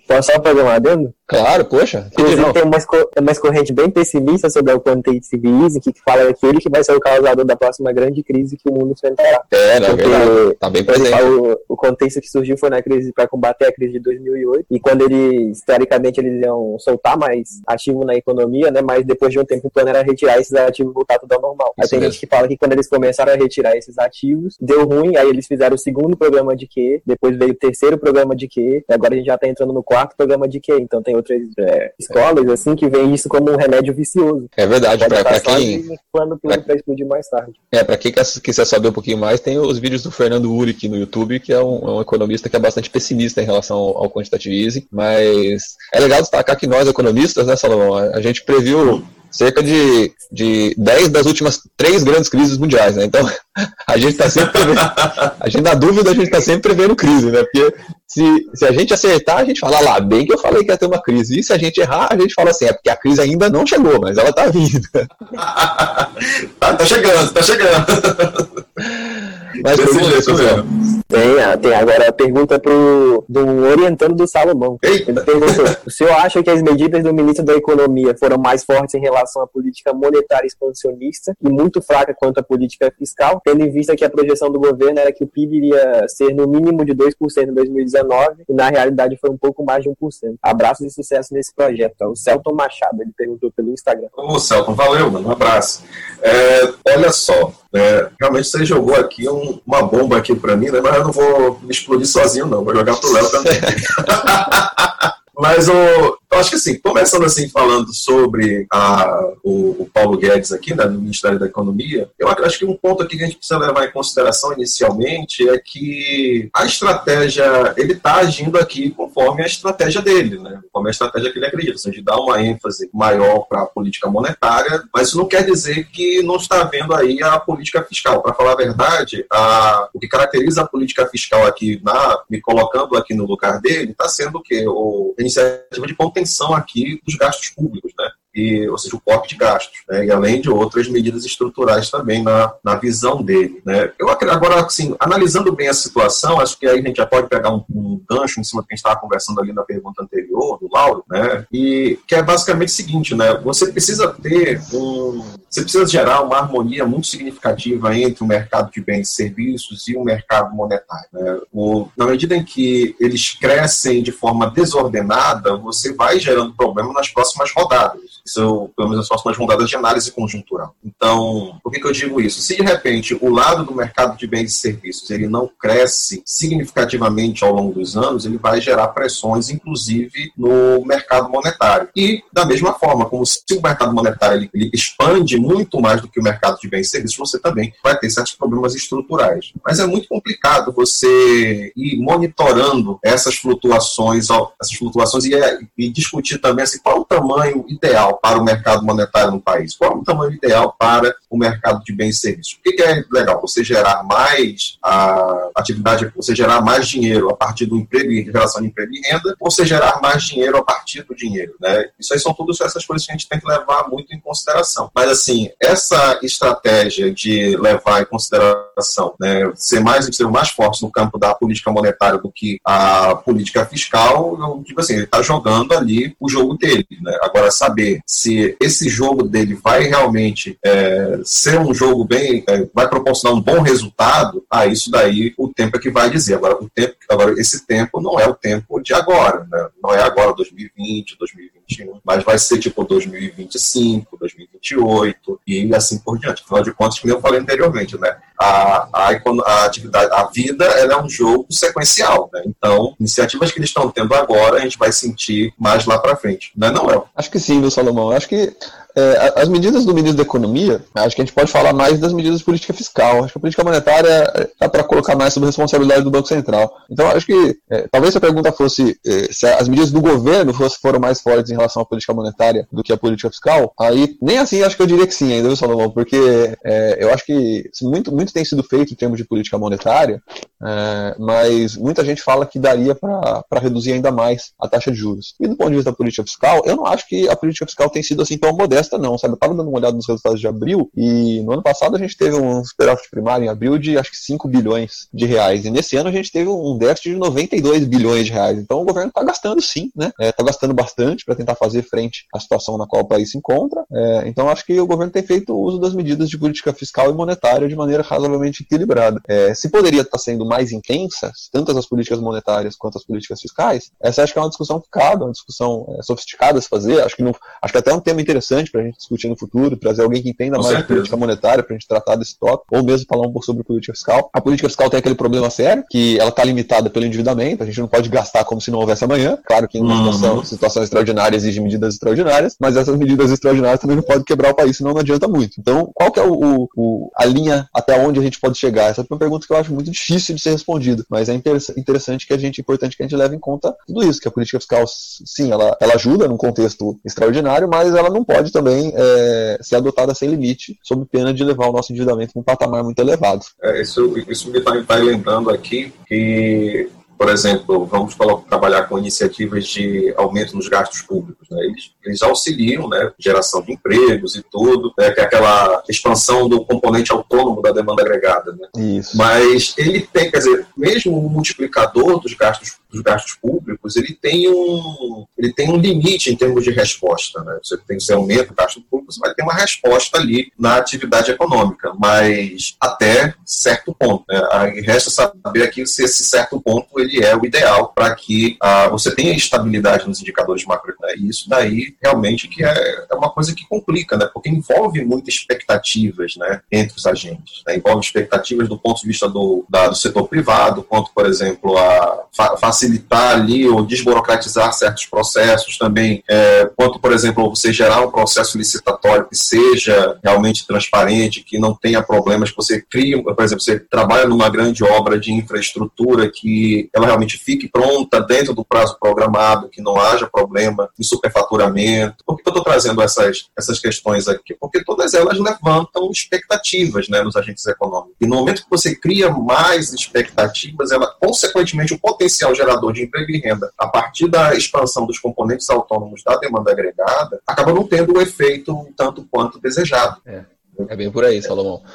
Posso só fazer um adendo? Claro, poxa. Inclusive, tem umas correntes bem pessimistas sobre o quantitative easing, que fala que ele que vai ser o causador da próxima grande crise que o mundo enfrentará. É, na verdade, tá bem presente. O, o contexto que surgiu foi na crise para combater a crise de 2008, e quando eles, teoricamente, eles iam soltar mais ativo na economia, né, mas depois de um tempo o plano era retirar esses ativos e voltar tudo ao normal. Isso aí tem mesmo. gente que fala que quando eles começaram a retirar esses ativos, deu ruim, aí eles fizeram o segundo programa de Q, depois veio o terceiro programa de Q, e agora a gente já tá entrando no quarto programa de Q, então tem outras é, escolas assim que veem isso como um remédio vicioso. É verdade, para quem plano para explodir mais tarde. É, para quem quiser saber um pouquinho mais, tem os vídeos do Fernando Uric no YouTube, que é um, é um economista que é bastante pessimista em relação ao, ao quantitative easing, mas é legal destacar que nós economistas, né, Salomão, a gente previu cerca de, de 10 das últimas três grandes crises mundiais, né? Então, a gente está sempre prevendo, a gente na dúvida, a gente está sempre prevendo crise, né? Porque se, se a gente acertar, a gente fala lá, bem que eu falei que ia ter uma crise. E se a gente errar, a gente fala assim, é porque a crise ainda não chegou, mas ela está vindo. tá, tá chegando, tá chegando. Mas Desse jeito mesmo. Tem, ah, tem agora a pergunta pro, do orientando do Salomão. Eita. Ele perguntou: o senhor acha que as medidas do ministro da Economia foram mais fortes em relação à política monetária expansionista e muito fraca quanto à política fiscal, tendo em vista que a projeção do governo era que o PIB iria ser no mínimo de 2% em 2019 e na realidade foi um pouco mais de 1%. Abraços e sucesso nesse projeto. É o Celton Machado, ele perguntou pelo Instagram. Ô, Celton, valeu, mano. Um abraço. É, olha só, é, realmente você jogou aqui um, uma bomba aqui para mim, né? Mas eu não vou me explodir sozinho, não. Vou jogar pro Léo também. Mas o, eu acho que assim, começando assim falando sobre a, o, o, Paulo Guedes aqui, né, no Ministério da Economia, eu acho que um ponto aqui que a gente precisa levar em consideração inicialmente é que a estratégia, ele está agindo aqui conforme a estratégia dele, né, conforme a estratégia que ele acredita, seja, de dar uma ênfase maior para a política monetária, mas isso não quer dizer que não está vendo aí a política fiscal. Para falar a verdade, a, o que caracteriza a política fiscal aqui, na, me colocando aqui no lugar dele, está sendo o quê? O, a iniciativa de contenção aqui dos gastos públicos, né? E, ou seja, o corte de gastos, né, e além de outras medidas estruturais também na, na visão dele. Né. Eu agora, assim, analisando bem a situação, acho que aí a gente já pode pegar um, um gancho em cima do que a gente estava conversando ali na pergunta anterior, do Lauro, né, e que é basicamente o seguinte, né, você precisa ter um, você precisa gerar uma harmonia muito significativa entre o mercado de bens e serviços e o mercado monetário. Né? O, na medida em que eles crescem de forma desordenada, você vai gerando problema nas próximas rodadas são, pelo menos, as próximas rodadas de análise conjuntural. Então, por que, que eu digo isso? Se, de repente, o lado do mercado de bens e serviços ele não cresce significativamente ao longo dos anos, ele vai gerar pressões, inclusive, no mercado monetário. E, da mesma forma, como se o mercado monetário ele, ele expande muito mais do que o mercado de bens e serviços, você também vai ter certos problemas estruturais. Mas é muito complicado você ir monitorando essas flutuações, essas flutuações e, e discutir também assim, qual o tamanho ideal ideal para o mercado monetário no país? Qual é o tamanho ideal para o mercado de bens e serviços? O que é legal? Você gerar mais a atividade, você gerar mais dinheiro a partir do emprego e relação de emprego e renda, ou você gerar mais dinheiro a partir do dinheiro, né? Isso aí são todas essas coisas que a gente tem que levar muito em consideração. Mas assim, essa estratégia de levar em consideração, né, ser mais ser mais forte no campo da política monetária do que a política fiscal, eu digo assim, ele está jogando ali o jogo dele, né? Agora saber se esse jogo dele vai realmente é, ser um jogo bem, é, vai proporcionar um bom resultado, ah, isso daí o tempo é que vai dizer. Agora, o tempo, agora esse tempo não é o tempo de agora, né? não é agora 2020, 2021, mas vai ser tipo 2025, 2028 e assim por diante. Afinal de contas, como eu falei anteriormente, né? A, a, a, atividade, a vida ela é um jogo sequencial, né? Então, iniciativas que eles estão tendo agora, a gente vai sentir mais lá para frente, não é, não é? Acho que sim, Luciano. Salomão. Acho que é, as medidas do ministro da Economia, acho que a gente pode falar mais das medidas de política fiscal. Acho que a política monetária dá para colocar mais sobre a responsabilidade do Banco Central. Então, acho que é, talvez se a pergunta fosse é, se as medidas do governo fosse, foram mais fortes em relação à política monetária do que a política fiscal, aí nem assim acho que eu diria que sim, ainda, viu, Salomão? Porque é, eu acho que muito, muito tem sido feito em termos de política monetária, é, mas muita gente fala que daria para reduzir ainda mais a taxa de juros. E do ponto de vista da política fiscal, eu não acho que a política fiscal tem sido assim tão modesta não, sabe? Eu tava dando uma olhada nos resultados de abril e no ano passado a gente teve um superávit primário em abril de acho que 5 bilhões de reais. E nesse ano a gente teve um déficit de 92 bilhões de reais. Então o governo está gastando sim, né? Está é, gastando bastante para tentar fazer frente à situação na qual o país se encontra. É, então acho que o governo tem feito uso das medidas de política fiscal e monetária de maneira razoavelmente equilibrada. É, se poderia estar tá sendo mais intensas, tanto as políticas monetárias quanto as políticas fiscais, essa acho que é uma discussão que cabe, uma discussão é, sofisticada a se fazer. Acho que, não, acho que até é um tema interessante para a gente discutir no futuro, trazer alguém que entenda Com mais certeza. de política monetária para a gente tratar desse tópico, ou mesmo falar um pouco sobre política fiscal. A política fiscal tem aquele problema sério, que ela está limitada pelo endividamento, a gente não pode gastar como se não houvesse amanhã. Claro que em uma uhum. situação, situação extraordinária exige medidas extraordinárias, mas essas medidas extraordinárias também não podem quebrar o país, senão não adianta muito. Então, qual que é o, o, a linha até onde a gente pode chegar? Essa é uma pergunta que eu acho muito difícil de ser respondida, mas é interessante que a gente, importante que a gente leve em conta tudo isso, que a política fiscal, sim, ela, ela ajuda num contexto extraordinário, mas ela não pode também é, ser adotada sem limite, sob pena de levar o nosso endividamento para um patamar muito elevado. É, isso, isso me está lembrando aqui que por exemplo, vamos trabalhar com iniciativas de aumento nos gastos públicos. Né? Eles, eles, auxiliam né, geração de empregos e tudo, né, que é aquela expansão do componente autônomo da demanda agregada. Né? Isso. Mas ele tem, quer dizer, mesmo o multiplicador dos gastos dos gastos públicos, ele tem um, ele tem um limite em termos de resposta. Né? Você tem que aumenta o gasto público, você vai ter uma resposta ali na atividade econômica, mas até certo ponto. Né? Aí resta saber aqui se esse certo ponto ele é o ideal para que ah, você tenha estabilidade nos indicadores macroeconômicos. E isso daí realmente que é, é uma coisa que complica, né? porque envolve muitas expectativas né, entre os agentes. Né? Envolve expectativas do ponto de vista do, da, do setor privado, quanto, por exemplo, a facilidade facilitar ali ou desburocratizar certos processos também, é, quanto, por exemplo, você gerar um processo licitatório que seja realmente transparente, que não tenha problemas, que você cria, por exemplo, você trabalha numa grande obra de infraestrutura que ela realmente fique pronta dentro do prazo programado, que não haja problema de superfaturamento. Por que eu estou trazendo essas, essas questões aqui? Porque todas elas levantam expectativas né, nos agentes econômicos. E no momento que você cria mais expectativas, ela, consequentemente, o potencial gerador gerador de emprego e renda a partir da expansão dos componentes autônomos da demanda agregada, acaba não tendo o efeito tanto quanto desejado. É. É bem por aí, Salomão. É,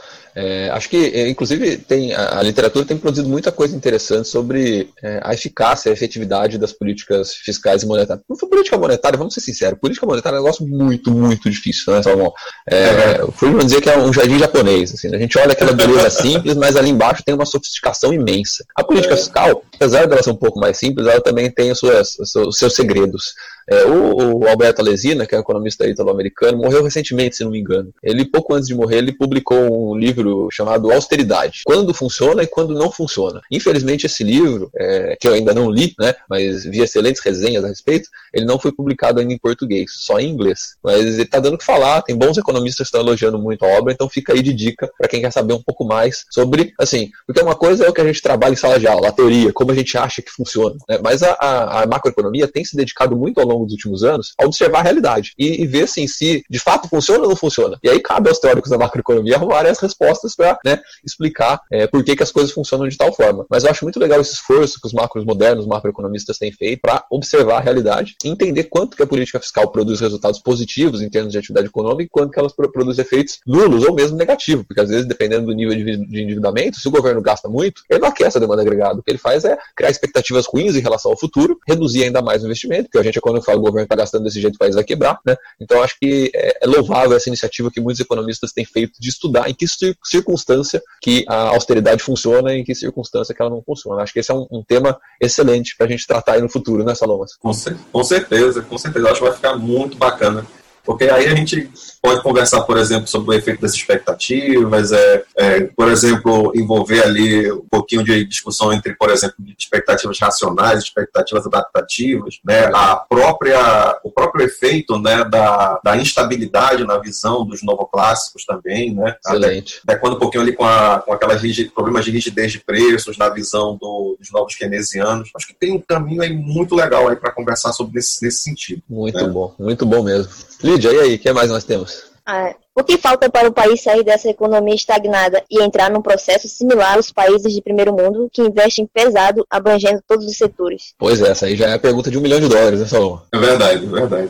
acho que, é, inclusive, tem, a, a, literatura tem produzido muita coisa interessante sobre é, a eficácia, a efetividade das políticas fiscais e monetárias. Não foi política monetária, vamos ser sinceros, política monetária é um negócio muito, muito difícil, né, Salomão? É, o Friedman dizia que é um jardim japonês. Assim, a gente olha aquela beleza simples, mas ali embaixo tem uma sofisticação imensa. A política é. fiscal, apesar dela ser um pouco mais simples, ela também tem os seus, os seus segredos. É, o, o, Alberto Alesina, que é um economista italo-americano, morreu recentemente, se não me engano. Ele, pouco antes de morrer, ele publicou um livro chamado Austeridade. Quando funciona e quando não funciona. Infelizmente, esse livro, é, que eu ainda não li, né, mas vi excelentes resenhas a respeito, ele não foi publicado ainda em português, só em inglês. Mas ele está dando o que falar, tem bons economistas que estão elogiando muito a obra, então fica aí de dica para quem quer saber um pouco mais sobre, assim, porque uma coisa é o que a gente trabalha em sala de aula, a teoria, como a gente acha que funciona, né, mas a, a, a macroeconomia tem se dedicado muito ao longo longo dos últimos anos a observar a realidade e, e ver assim, se de fato funciona ou não funciona. E aí cabe aos teóricos da macroeconomia arrumarem as respostas para né, explicar é, por que, que as coisas funcionam de tal forma. Mas eu acho muito legal esse esforço que os macros modernos, os macroeconomistas têm feito para observar a realidade e entender quanto que a política fiscal produz resultados positivos em termos de atividade econômica e quanto que elas produz efeitos nulos ou mesmo negativos, porque às vezes, dependendo do nível de endividamento, se o governo gasta muito, ele não aquece a demanda agregada. O que ele faz é criar expectativas ruins em relação ao futuro, reduzir ainda mais o investimento, porque a gente, quando fala o governo está gastando desse jeito, o país vai quebrar, né? Então acho que é, é louvável essa iniciativa que muitos economistas têm feito de estudar em que circunstância que a austeridade funciona e em que circunstância que ela não funciona. Acho que esse é um, um tema excelente para a gente tratar aí no futuro, né, Salomas? Com, com certeza, com certeza. Acho que vai ficar muito bacana. Porque aí a gente pode conversar, por exemplo, sobre o efeito das expectativas, é, é, por exemplo, envolver ali um pouquinho de discussão entre, por exemplo, expectativas racionais, expectativas adaptativas, né, a própria, o próprio efeito né, da, da instabilidade na visão dos novoclássicos também, né, Excelente. Até, quando um pouquinho ali com, a, com aquelas problemas de rigidez de preços na visão do, dos novos keynesianos. Acho que tem um caminho aí muito legal aí para conversar sobre nesse, nesse sentido. Muito né? bom, muito bom mesmo. Lídia, e aí, o que mais nós temos? Ah, o que falta para o país sair dessa economia estagnada e entrar num processo similar aos países de primeiro mundo que investem pesado, abrangendo todos os setores? Pois é, essa aí já é a pergunta de um milhão de dólares, né, Salomão? É verdade, é verdade.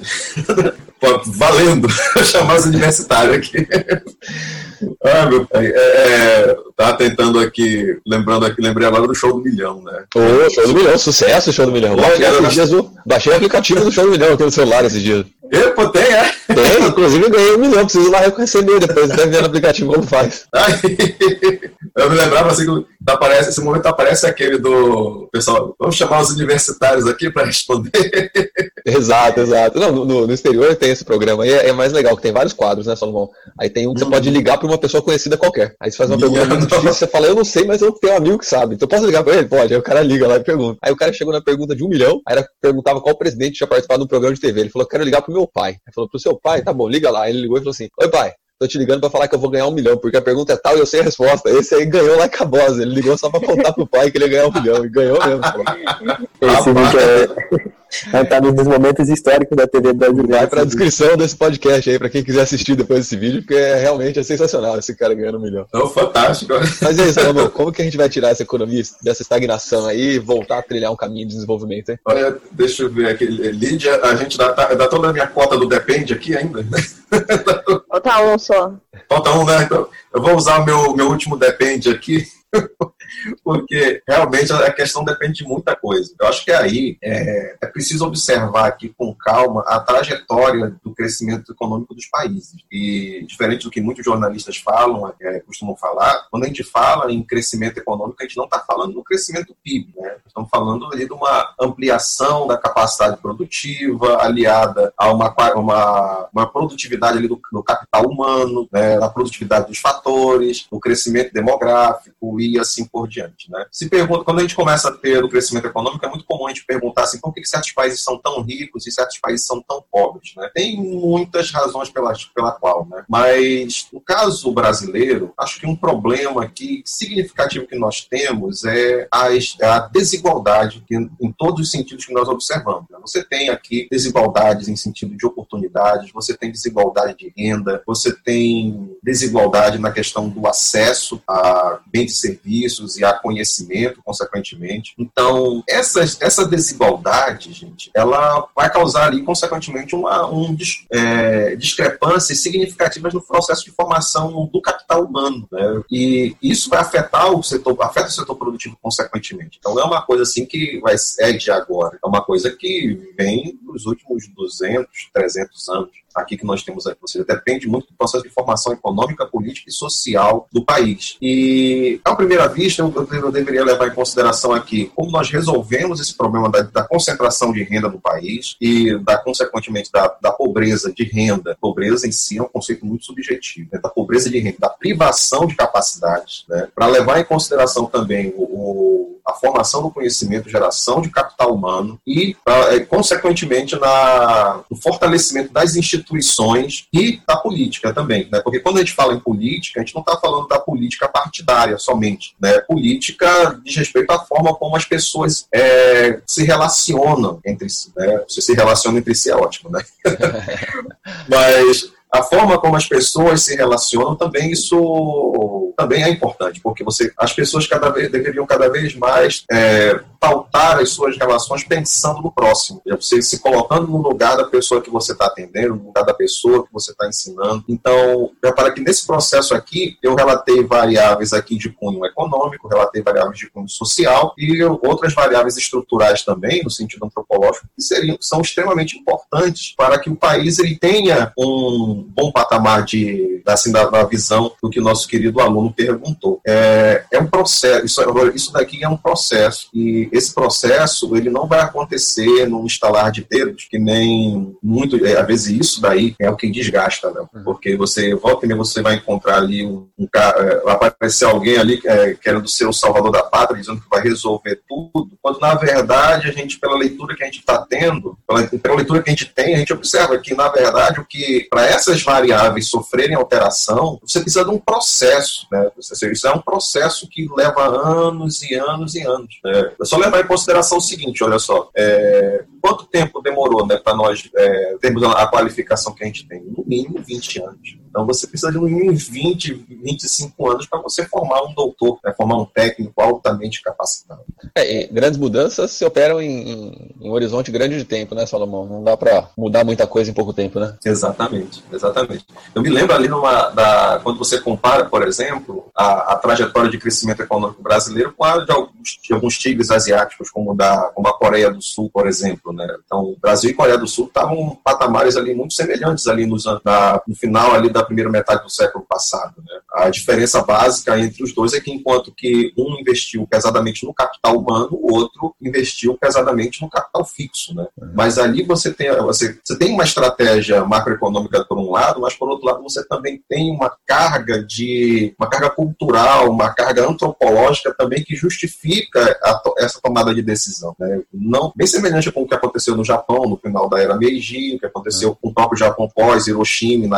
valendo chamar os universitários aqui. Ah, meu pai. É, é, tá tentando aqui, lembrando aqui, lembrei agora do show do milhão, né? Ô, show do milhão, sucesso, show do milhão. Baixei, esses dias, baixei o aplicativo do show do milhão aqui no celular esses dias. Eu, pô, tem, é? Tem, inclusive ganhei um milhão, preciso ir lá receber depois, deve ver no aplicativo como faz. eu me lembrava assim que aparece, esse momento aparece aquele do pessoal, vamos chamar os universitários aqui para responder. exato, exato. Não, no, no, exterior tem esse programa aí, é, é, mais legal, que tem vários quadros, né, Salomão? Aí tem um que você pode ligar para uma pessoa conhecida qualquer. Aí você faz uma pergunta muito difícil, você fala, eu não sei, mas eu tenho um amigo que sabe. Então posso ligar para ele? Pode. Aí o cara liga lá e pergunta. Aí o cara chegou na pergunta de um milhão, aí ele perguntava qual presidente tinha participado do programa de TV. Ele falou, quero ligar pro meu pai. Ele falou, pro seu pai? Tá bom, liga lá. Ele ligou e falou assim, oi pai, tô te ligando para falar que eu vou ganhar um milhão, porque a pergunta é tal e eu sei a resposta. Esse aí ganhou lá em Cabosa. Ele ligou só para contar pro pai que ele ia ganhar um milhão. E ganhou mesmo. Esse vídeo é Vai estar nos momentos históricos da TV brasileira. Vai para a descrição desse podcast aí, para quem quiser assistir depois desse vídeo, porque é, realmente é sensacional esse cara ganhando um milhão. É fantástico. Mas é isso, amor. Como que a gente vai tirar essa economia dessa estagnação aí e voltar a trilhar um caminho de desenvolvimento, hein? Olha, deixa eu ver aqui. Lídia, a gente dá, dá toda a minha cota do Depende aqui ainda. Falta um só. Falta um, né? Então, eu vou usar o meu, meu último Depende aqui. Porque realmente a questão depende de muita coisa. Eu acho que aí é, é, preciso observar aqui com calma a trajetória do crescimento econômico dos países. E diferente do que muitos jornalistas falam, é, costumam falar, quando a gente fala em crescimento econômico, a gente não está falando no crescimento PIB, né? Estamos falando ali de uma ampliação da capacidade produtiva aliada a uma, uma, uma produtividade ali do, do capital humano, né? da produtividade dos fatores, o crescimento demográfico e assim por diante. Né? Se pergunta, quando a gente começa a ter o crescimento econômico, é muito comum a gente perguntar assim, por que certos países são tão ricos e certos países são tão pobres? Né? Tem muitas razões pela, pela qual, né? mas no caso brasileiro, acho que um problema aqui significativo que nós temos é a, a desigualdade que, em todos os sentidos que nós observamos. Né? Você tem aqui desigualdades em sentido de oportunidades, você tem desigualdade de renda, você tem desigualdade na questão do acesso a bens serviços e a conhecimento, consequentemente. Então, essas, essa desigualdade, gente, ela vai causar ali, consequentemente, uma um, é, discrepâncias significativas no processo de formação do capital humano. Né? E isso vai afetar o setor, afeta o setor produtivo, consequentemente. Então, é uma coisa assim que vai, é de agora. É uma coisa que vem dos últimos 200, 300 anos aqui que nós temos aqui. Ou seja, depende muito do processo de formação econômica, política e social do país. E, à primeira vista, eu, eu deveria levar em consideração aqui como nós resolvemos esse problema da, da concentração de renda no país e, da, consequentemente, da, da, pobreza de renda. Pobreza em si é um conceito muito subjetivo, né? da pobreza de renda, da privação de capacidades, né? para levar em consideração também o, o a formação do conhecimento, geração de capital humano e, uh, consequentemente, na, no fortalecimento das instituições e da política também. Né? Porque quando a gente fala em política, a gente não está falando da política partidária somente. Né? Política diz respeito à forma como as pessoas é, se relacionam entre si. Né? Se se relacionam entre si é ótimo, né? Mas a forma como as pessoas se relacionam também isso também é importante porque você as pessoas cada vez deveriam cada vez mais é, pautar as suas relações pensando no próximo. Você se colocando no lugar da pessoa que você está atendendo no lugar da pessoa que você está ensinando. Então para que nesse processo aqui eu relatei variáveis aqui de cunho econômico relatei variáveis de cunho social e outras variáveis estruturais também no sentido antropológico que seriam são extremamente importantes para que o país ele tenha um bom patamar de, assim, da, da, visão do que o nosso querido aluno perguntou. É, é um processo, isso, isso daqui é um processo, e esse processo ele não vai acontecer num instalar de dedos, que nem muito, é, às vezes isso daí é o que desgasta, né? Uhum. Porque você volta e você vai encontrar ali um, um é, vai aparecer alguém ali é, querendo ser o salvador da pátria, dizendo que vai resolver tudo, quando na verdade a gente, pela leitura que a gente está tendo, pela, pela leitura que a gente tem, a gente observa que na verdade o que para essa essas variáveis sofrerem alteração, você precisa de um processo. Né? Isso é um processo que leva anos e anos e anos. Né? É só levar em consideração o seguinte: olha só, é, quanto tempo demorou né, para nós é, termos a qualificação que a gente tem? No mínimo 20 anos. Então você precisa de mínimo 20, 25 anos para você formar um doutor, né, formar um técnico altamente capacitado. É, grandes mudanças se operam em, em, em, um horizonte grande de tempo, né, Salomão? Não dá para mudar muita coisa em pouco tempo, né? Exatamente, exatamente. Eu me lembro ali numa, da, quando você compara, por exemplo, a, a trajetória de crescimento econômico brasileiro com a de alguns, de alguns tigres asiáticos, como, da, como a Coreia do Sul, por exemplo. Né? Então, Brasil e Coreia do Sul estavam patamares ali muito semelhantes ali nos, na, no final ali da primeira metade do século passado. Né? A diferença básica entre os dois é que enquanto que um investiu pesadamente no capital humano, o outro investiu pesadamente no capital fixo. Né? Uhum. Mas ali você tem, você, você tem uma estratégia macroeconômica por um lado, mas por outro lado você também tem uma carga de uma carga cultural, uma carga antropológica também que justifica a, essa tomada de decisão. Né? Não, bem semelhante com o que aconteceu no Japão no final da era Meiji, o que aconteceu uhum. com o próprio Japão pós Hiroshima e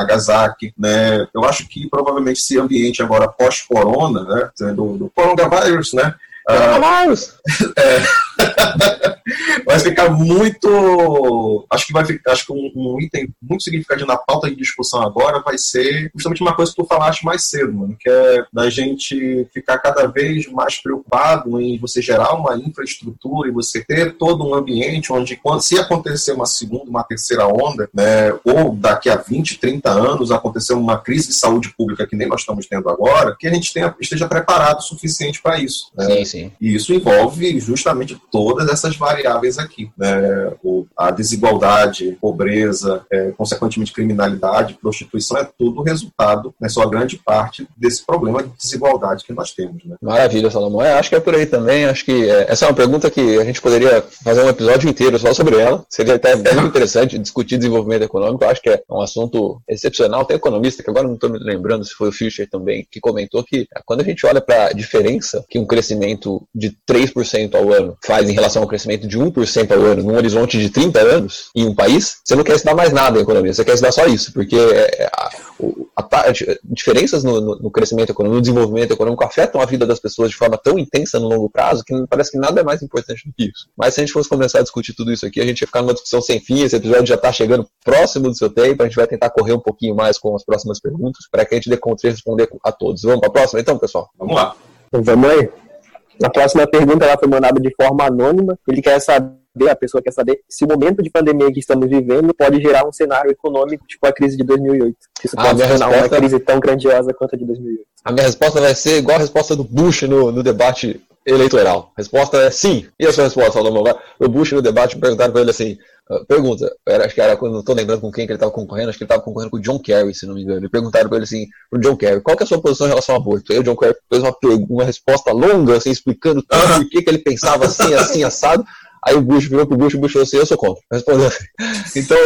Né? Eu acho que provavelmente esse ambiente agora pós-corona, né? Do, do coronavírus, né? Coronavírus! Uh, é. vai ficar muito. Acho que vai ficar. Acho que um, um, item muito significativo na pauta de discussão agora vai ser justamente uma coisa que tu falaste mais cedo, mano, que é da gente ficar cada vez mais preocupado em você gerar uma infraestrutura e você ter todo um ambiente onde, se acontecer uma segunda, uma terceira onda, né, ou daqui a 20, 30 anos acontecer uma crise de saúde pública que nem nós estamos tendo agora, que a gente tenha, esteja preparado o suficiente para isso. Né? Sim, sim. E isso envolve justamente todas essas variáveis aqui. Né? O, a desigualdade, pobreza, é, consequentemente criminalidade, prostituição, é tudo resultado, né, só grande parte desse problema de desigualdade que nós temos. Né? Maravilha, Salomão. É, acho que é por aí também. Acho que é, essa é uma pergunta que a gente poderia fazer um episódio inteiro só sobre ela. Seria até bem interessante discutir desenvolvimento econômico. Acho que é um assunto excepcional. Tem economista, que agora não estou me lembrando se foi o Fischer também, que comentou que quando a gente olha para a diferença que um crescimento de 3% ao ano faz em relação ao crescimento de 1% ao ano num horizonte de 30 anos em um país, você não quer estudar mais nada em economia, você quer estudar só isso, porque é, é, a, a, a, diferenças no, no, no, crescimento econômico, no desenvolvimento econômico afetam a vida das pessoas de forma tão intensa no longo prazo que parece que nada é mais importante do que isso. Mas se a gente fosse começar a discutir tudo isso aqui, a gente ia ficar numa discussão sem fim, esse episódio já está chegando próximo do seu tempo, a gente vai tentar correr um pouquinho mais com as próximas perguntas para que a gente dê conta de responder a todos. Vamos para a próxima então, pessoal? Vamos lá. Vamos aí. A próxima pergunta ela foi mandada de forma anônima. Ele quer saber, a pessoa quer saber se o momento de pandemia que estamos vivendo pode gerar um cenário econômico tipo a crise de 2008. Isso ah, pode tornar resposta... uma crise tão grandiosa quanto a de 2008. A minha resposta vai ser igual a resposta do Bush no, no debate eleitoral. A resposta é sim. E a sua resposta, Salomão? O Bush no debate perguntaram para ele assim: pergunta, era, acho que era quando não estou lembrando com quem que ele estava concorrendo, acho que ele estava concorrendo com o John Kerry, se não me engano. E perguntaram para ele assim, pro John Kerry, qual que é a sua posição em relação ao aborto? Aí o John Kerry fez uma, uma resposta longa, assim, explicando tudo por que, que ele pensava assim, assim, assado. Aí o Bush virou pro Bush e o Bush falou assim, eu sou contra. Respondeu. Então,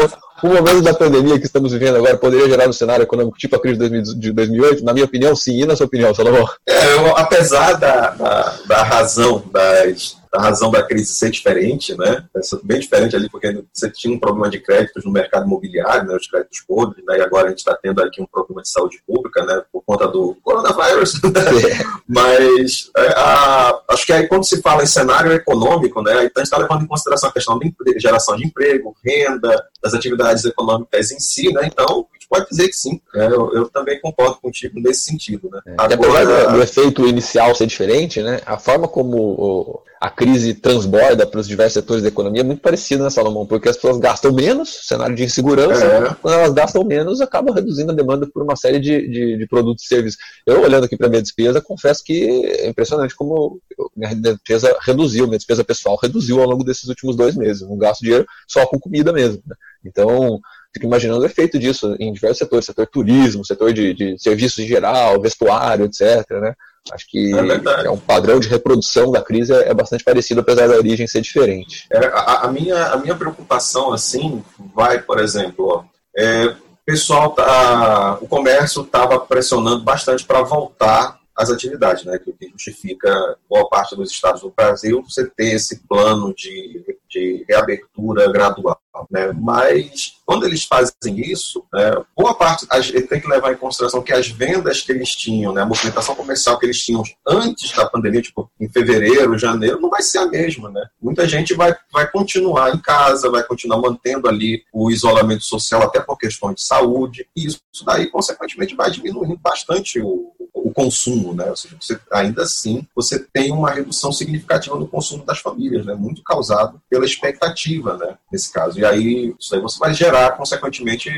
o momento da pandemia que estamos vivendo agora poderia gerar um cenário econômico tipo a crise de 2008? Na minha opinião, sim. E na sua opinião, Salomão? É, eu, apesar da, da, da razão das a razão da crise ser diferente, né? Bem diferente ali, porque você tinha um problema de créditos no mercado imobiliário, né? Os créditos podres, né? E agora a gente está tendo aqui um problema de saúde pública, né? Por conta do coronavírus. É. Mas é, a, acho que aí quando se fala em cenário econômico, né? Então a gente está levando em consideração a questão de geração de emprego, renda, das atividades econômicas em si, né? Então, a gente pode dizer que sim. Né? Eu, eu, também concordo contigo nesse sentido, né? É, Agora, apesar do, do efeito inicial ser diferente, né? A forma como o, a crise transborda para os diversos setores da economia é muito parecido, né, Salomão? Porque as pessoas gastam menos, cenário de insegurança, é. quando elas gastam menos, acaba reduzindo a demanda por uma série de, de, de produtos e serviços. Eu, olhando aqui para a minha despesa, confesso que é impressionante como minha despesa reduziu, minha despesa pessoal reduziu ao longo desses últimos dois meses. Não gasto dinheiro só com comida mesmo. Né? Então, fico imaginando o efeito disso em diversos setores, setor turismo, setor de, de serviços em geral, vestuário, etc. Né? Acho que é, é, um padrão de reprodução da crise é, é bastante parecido, apesar da origem ser diferente. É, a, a, minha, a minha preocupação, assim, vai, por exemplo, ó, é, pessoal tá, o comércio estava pressionando bastante para voltar às atividades, né, que, que justifica boa parte dos estados do Brasil você ter esse plano de, de reabertura gradual. Né? Mas quando eles fazem isso, né, boa parte tem que levar em consideração que as vendas que eles tinham, né, a movimentação comercial que eles tinham antes da pandemia, tipo em fevereiro, janeiro, não vai ser a mesma. Né? Muita gente vai, vai continuar em casa, vai continuar mantendo ali o isolamento social, até por questões de saúde, e isso daí, consequentemente, vai diminuindo bastante o, consumo, né? Ou seja, você, ainda assim, você tem uma redução significativa no consumo das famílias, né? Muito causado pela expectativa, né? Nesse caso. E aí, isso aí você vai gerar, consequentemente,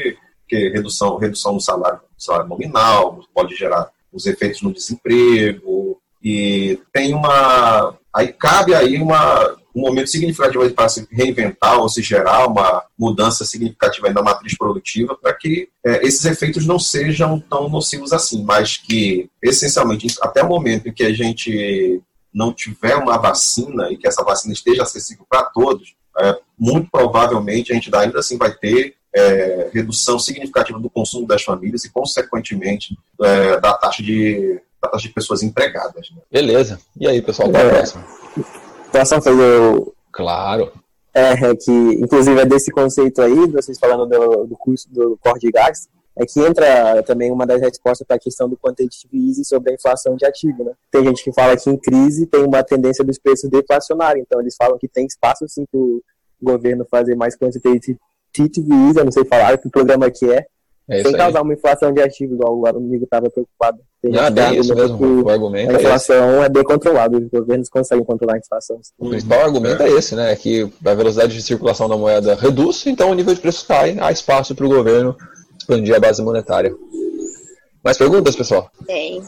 que redução, redução no salário, salário nominal, pode gerar os efeitos no desemprego, e tem uma. Aí cabe aí uma, um momento significativo para se reinventar ou se gerar uma mudança significativa na matriz produtiva para que é, esses efeitos não sejam tão nocivos assim, mas que, essencialmente, até o momento em que a gente não tiver uma vacina e que essa vacina esteja acessível para todos, é, muito provavelmente a gente ainda assim vai ter é, redução significativa do consumo das famílias e, consequentemente, é, da taxa de da taxa de pessoas empregadas. Né? Beleza. E aí, pessoal, para a próxima. Próxima foi o. Claro. É, é, que inclusive é desse conceito aí, vocês falando do, do curso do core de gás, é que entra também uma das respostas para a questão do quantitative easing sobre a inflação de ativo, né? Tem gente que fala que em crise tem uma tendência dos preços deflacionarem, então eles falam que tem espaço sim para o governo fazer mais quantitative easing, eu não sei falar que programa que é, é sem causar uma inflação de ativo, igual o amigo estava preocupado. Tem ah, bem isso mesmo, o argumento A é inflação é, é, bem controlada, os governos conseguem controlar a inflação. O principal argumento é esse, né? É que a velocidade de circulação da moeda reduz, então o nível de preço cai, há espaço para o governo expandir a base monetária. Mais perguntas, pessoal? Tem.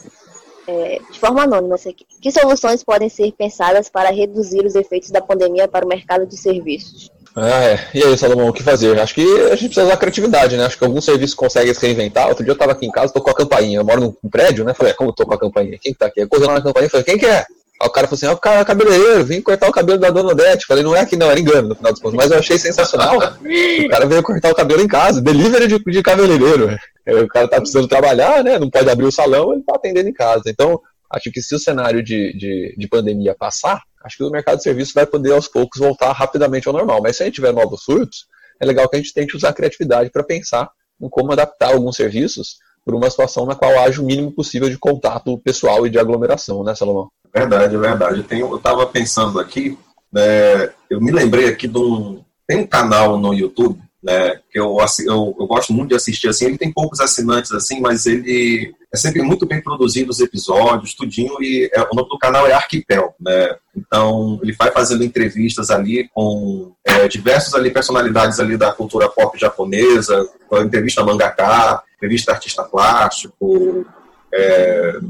É, de forma anônima, essa aqui. Que soluções podem ser pensadas para reduzir os efeitos da pandemia para o mercado de serviços? Ah, é. E aí, Salomão, o que fazer? Acho que a gente precisa usar criatividade, né? Acho que alguns serviços conseguem se reinventar. Outro dia eu estava aqui em casa, tô com a campainha. Eu moro num prédio, né? Falei, como eu tô com a campainha? Quem que tá aqui? Eu correndo na campainha falei, quem que é? Aí o cara falou assim, ó, ah, o cara é cabeleireiro, vim cortar o cabelo da dona Odete. Falei, não é aqui não, era engano no final dos contos. Mas eu achei sensacional. o cara veio cortar o cabelo em casa, delivery de, de cabeleireiro. O cara tá precisando trabalhar, né? Não pode abrir o salão, ele tá atendendo em casa. Então, acho que se o cenário de, de, de pandemia passar, acho que o mercado de serviços vai poder aos poucos voltar rapidamente ao normal. Mas se a gente tiver novos surtos, é legal que a gente tente usar a criatividade para pensar em como adaptar alguns serviços para uma situação na qual haja o mínimo possível de contato pessoal e de aglomeração, né, Salomão? Verdade, é verdade. eu estava pensando aqui, né, eu me lembrei aqui de um. Tem um canal no YouTube né, que eu, eu, eu, gosto muito de assistir, assim, ele tem poucos assinantes, assim, mas ele é sempre muito bem produzido os episódios, tudinho, e é, o nome do canal é Arquipel, né, então ele vai fazendo entrevistas ali com é, diversos ali personalidades ali da cultura pop japonesa, entrevista mangaka, entrevista artista plástico, é,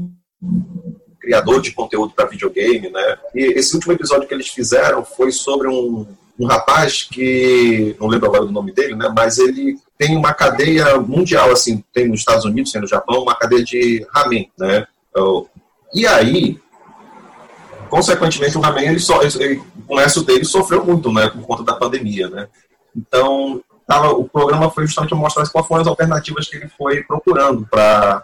criador de conteúdo para videogame, né? E esse último episódio que eles fizeram foi sobre um, um rapaz que não lembro agora do nome dele, né? Mas ele tem uma cadeia mundial, assim, tem nos Estados Unidos, tem no Japão, uma cadeia de ramen, né? E aí, consequentemente, o ramen, ele só, ele, o comércio dele sofreu muito, né? Por conta da pandemia, né? Então, tava, o programa foi justamente mostrar quais foram as alternativas que ele foi procurando para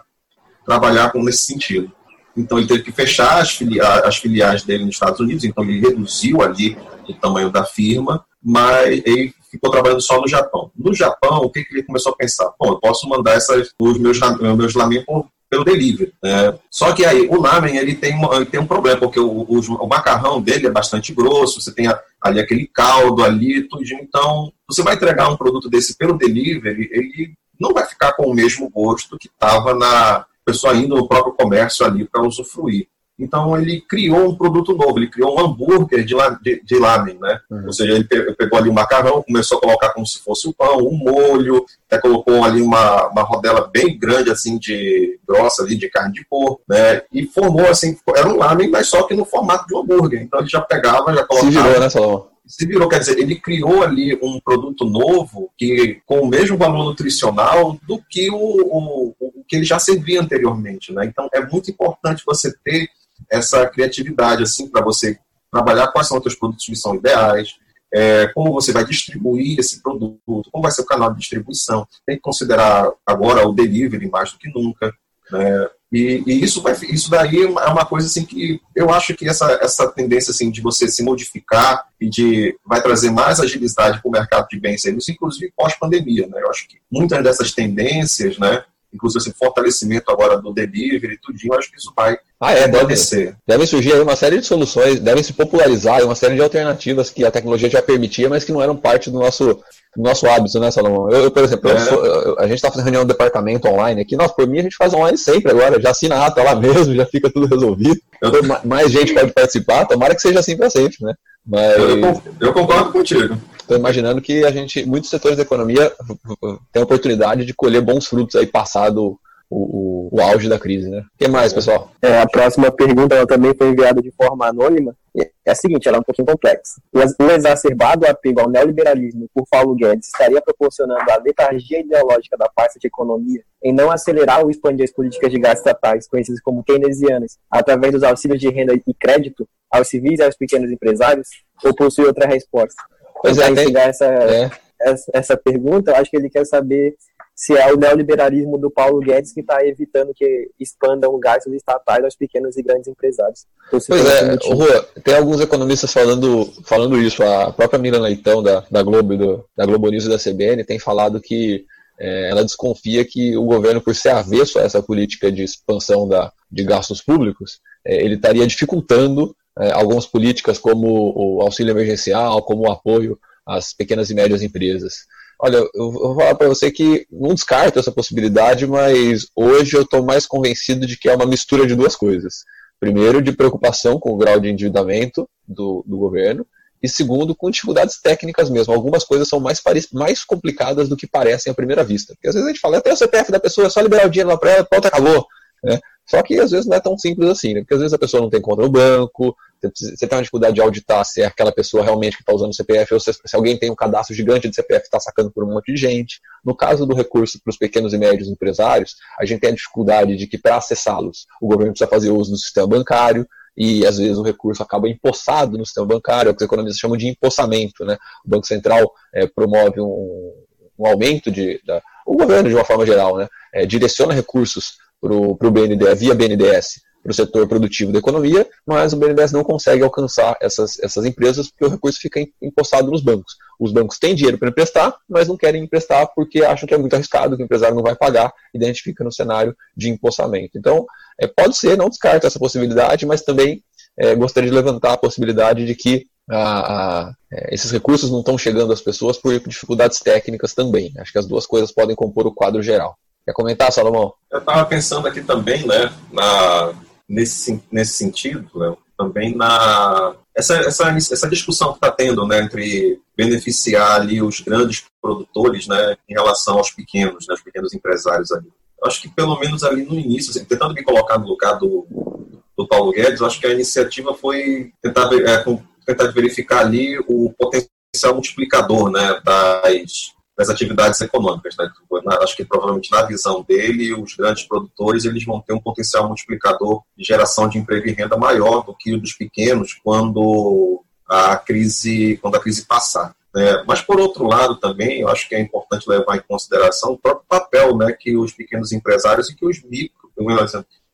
trabalhar com nesse sentido. Então ele teve que fechar as, as filiais dele nos Estados Unidos, então ele reduziu ali o tamanho da firma, mas ele ficou trabalhando só no Japão. No Japão, o que, que ele começou a pensar? Bom, eu posso mandar essas, os meus, meus lamen pelo delivery. Né? Só que aí o lamen ele tem, ele tem um problema, porque o, o, o, macarrão dele é bastante grosso, você tem ali aquele caldo ali, tudo. Então, você vai entregar um produto desse pelo delivery, ele não vai ficar com o mesmo gosto que estava na pessoa indo no próprio comércio ali para usufruir. Então ele criou um produto novo, ele criou um hambúrguer de, de, de lamen, né? Uhum. Ou seja, ele pegou ali o macarrão, começou a colocar como se fosse o pão, um molho, até colocou ali uma, uma rodela bem grande, assim, de grossa ali, de carne de porco, né? E formou, assim, era um lamen, mas só que no formato de um hambúrguer. Então ele já pegava, já colocava... Se virou, né, Salomão? se virou, quer dizer, ele criou ali um produto novo que com o mesmo valor nutricional do que o, o, o que ele já servia anteriormente, né? Então é muito importante você ter essa criatividade assim para você trabalhar quais são os seus produtos que são ideais, é, como você vai distribuir esse produto, como vai ser o canal de distribuição. Tem que considerar agora o delivery mais do que nunca. Né? E, e, isso, vai, isso daí é uma coisa assim que eu acho que essa, essa tendência assim, de você se modificar e de vai trazer mais agilidade para o mercado de bens e serviços, inclusive pós-pandemia. Né? Eu acho que muitas dessas tendências, né, inclusive esse fortalecimento agora do delivery e tudinho, acho que isso vai ah, é. Deve, deve surgir aí uma série de soluções, devem se popularizar uma série de alternativas que a tecnologia já permitia, mas que não eram parte do nosso, do nosso hábito, né, Salomão? Eu, eu por exemplo, é. eu sou, eu, a gente está fazendo reunião do departamento online aqui, nossa, por mim a gente faz online sempre agora, já assina a ata lá mesmo, já fica tudo resolvido. mais gente pode participar, tomara que seja assim para sempre, né? Mas... Eu, eu concordo contigo estou imaginando que a gente, muitos setores da economia têm a oportunidade de colher bons frutos aí passado o, o, o, auge da crise, né? O que mais, pessoal? É, a próxima pergunta ela também foi enviada de forma anônima. É a seguinte, ela é um pouquinho complexa. O exacerbado apego ao neoliberalismo por Paulo Guedes estaria proporcionando a letargia ideológica da pasta de economia em não acelerar ou expandir as políticas de gastos estatais, conhecidas como keynesianas, através dos auxílios de renda e crédito aos civis e aos pequenos empresários? Ou possui outra resposta? Pois é, tem... essa, é. essa, essa pergunta, eu acho que ele quer saber se é o neoliberalismo do Paulo Guedes que está evitando que expandam gastos estatais aos pequenos e grandes empresários. Pois é, Rua, tem alguns economistas falando, falando isso. A própria Miriam Leitão, da, da Globo, do, da Globo News e da CBN, tem falado que é, ela desconfia que o governo, por ser avesso a essa política de expansão da, de gastos públicos, é, ele estaria dificultando é, algumas políticas como o auxílio emergencial, como o apoio às pequenas e médias empresas. Olha, eu vou falar para você que não descarto essa possibilidade, mas hoje eu estou mais convencido de que é uma mistura de duas coisas. Primeiro, de preocupação com o grau de endividamento do, do governo, e segundo, com dificuldades técnicas mesmo. Algumas coisas são mais, mais complicadas do que parecem à primeira vista. Porque às vezes a gente fala, até o CPF da pessoa, é só liberar o dinheiro lá para ela, pronto, acabou. Né? Só que às vezes não é tão simples assim, né? Porque às vezes a pessoa não tem conta no banco, você tem uma dificuldade de auditar se é aquela pessoa realmente que está usando o CPF, ou se, se, alguém tem um cadastro gigante de CPF está sacando por um monte de gente. No caso do recurso para os pequenos e médios empresários, a gente tem a dificuldade de que para acessá-los, o governo precisa fazer uso do sistema bancário, e às vezes o recurso acaba empossado no sistema bancário, é o que os economistas chamam de empossamento. Né? O Banco Central é, promove um, um aumento de. Da, o governo, de uma forma geral, né, é, direciona recursos para o BNDES, via BNDES para o setor produtivo da economia, mas o BNDES não consegue alcançar essas, essas empresas porque o recurso fica impostado nos bancos. Os bancos têm dinheiro para emprestar, mas não querem emprestar porque acham que é muito arriscado, que o empresário não vai pagar, e a gente fica no cenário de empossamento. Então, é, pode ser, não descarta essa possibilidade, mas também é, gostaria de levantar a possibilidade de que a, a, é, esses recursos não estão chegando às pessoas por dificuldades técnicas também. Acho que as duas coisas podem compor o quadro geral. Quer comentar, Salomão? Eu estava pensando aqui também, né, na, nesse, nesse sentido, né, também na essa, essa, essa discussão que está tendo né, entre beneficiar ali os grandes produtores né, em relação aos pequenos, né, os pequenos empresários ali. Acho que pelo menos ali no início, assim, tentando me colocar no lugar do, do Paulo Guedes, acho que a iniciativa foi tentar, é, tentar verificar ali o potencial multiplicador né, das, das atividades econômicas. Né? Acho que provavelmente na visão dele, os grandes produtores eles vão ter um potencial multiplicador de geração de emprego e renda maior do que o dos pequenos quando a crise, quando a crise passar. Né? Mas, por outro lado, também, eu acho que é importante levar em consideração o próprio papel né, que os pequenos empresários e que os micro,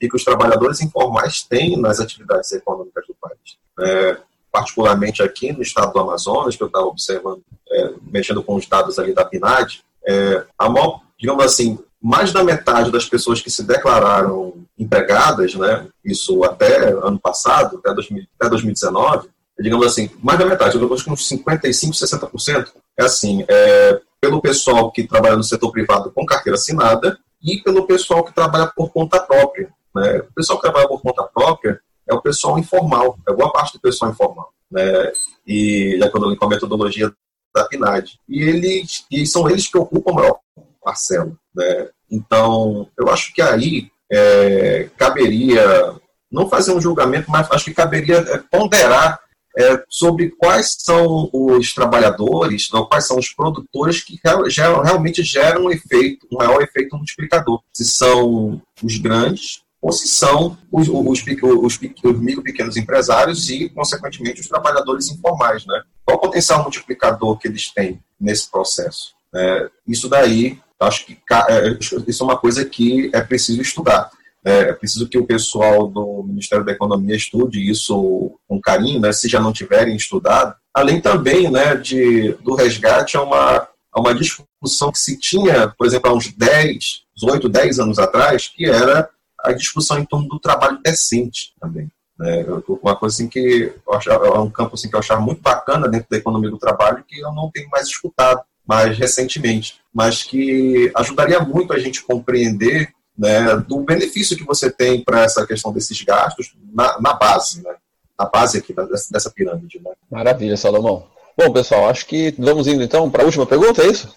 e que os trabalhadores informais têm nas atividades econômicas do país. É, particularmente aqui no estado do Amazonas, que eu estava observando, é, mexendo com os dados ali da PNAD, é, a maior, digamos assim, mais da metade das pessoas que se declararam empregadas, né, isso até ano passado, até, 2000, até 2019, digamos assim, mais da metade, eu acho que uns 55%, 60%, é assim, é, pelo pessoal que trabalha no setor privado com carteira assinada e pelo pessoal que trabalha por conta própria. Né? O pessoal que trabalha por conta própria é o pessoal informal, é boa parte do pessoal informal. Né? E já quando com a metodologia da PNAD. E, eles, e são eles que ocupam a maior parcela. Né? Então, eu acho que aí é, caberia, não fazer um julgamento, mas acho que caberia é, ponderar é, sobre quais são os trabalhadores, não, quais são os produtores que geram, realmente geram um efeito, um maior efeito multiplicador. Se são os grandes ou se são os, os, os, os micro pequenos empresários e, consequentemente, os trabalhadores informais. Né? Qual o potencial multiplicador que eles têm nesse processo? É, isso daí, acho que é, isso é uma coisa que é preciso estudar. É, é preciso que o pessoal do Ministério da Economia estude isso com carinho, né, se já não tiverem estudado. Além também né, de, do resgate a uma, a uma discussão que se tinha, por exemplo, há uns 10, 8, 10 anos atrás, que era a discussão em torno do trabalho decente também. Né? Uma coisa assim que eu achava, é um campo assim que eu achava muito bacana dentro da economia do trabalho que eu não tenho mais escutado mais recentemente, mas que ajudaria muito a gente compreender né, do benefício que você tem para essa questão desses gastos na, na base, né? na base aqui dessa, pirâmide. Né? Maravilha, Salomão. Bom, pessoal, acho que vamos indo então para a última pergunta, é isso?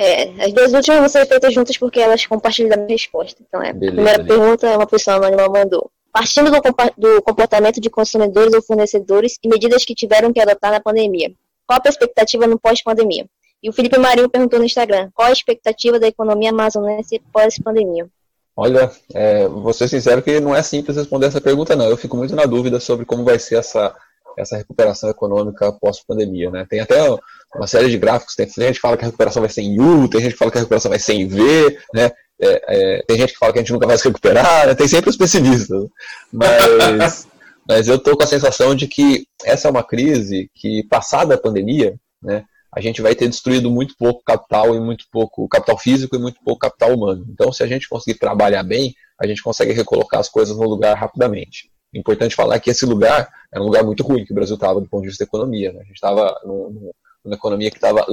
É, as duas últimas vão ser feitas juntas porque elas compartilham a minha resposta. Então, é, beleza, a primeira beleza. pergunta é uma pessoa anônima mandou. Partindo do, do comportamento de consumidores ou fornecedores e medidas que tiveram que adotar na pandemia, qual a perspectiva no pós-pandemia? E o Felipe Marinho perguntou no Instagram, qual a expectativa da economia amazonense pós-pandemia? Olha, é, vou ser sincero que não é simples responder essa pergunta, não. Eu fico muito na dúvida sobre como vai ser essa, essa recuperação econômica pós-pandemia, né? Tem até uma série de gráficos, tem gente que fala que a recuperação vai ser em U, tem gente que fala que a recuperação vai ser em V, né? É, é, tem gente que fala que a gente nunca vai se recuperar, né? tem sempre os pessimistas. Mas, mas eu estou com a sensação de que essa é uma crise que, passada a pandemia, né, a gente vai ter destruído muito pouco capital e muito pouco capital físico e muito pouco capital humano. Então, se a gente conseguir trabalhar bem, a gente consegue recolocar as coisas no lugar rapidamente. Importante falar que esse lugar é um lugar muito ruim que o Brasil estava do ponto de vista da economia. Né? A gente estava numa economia que estava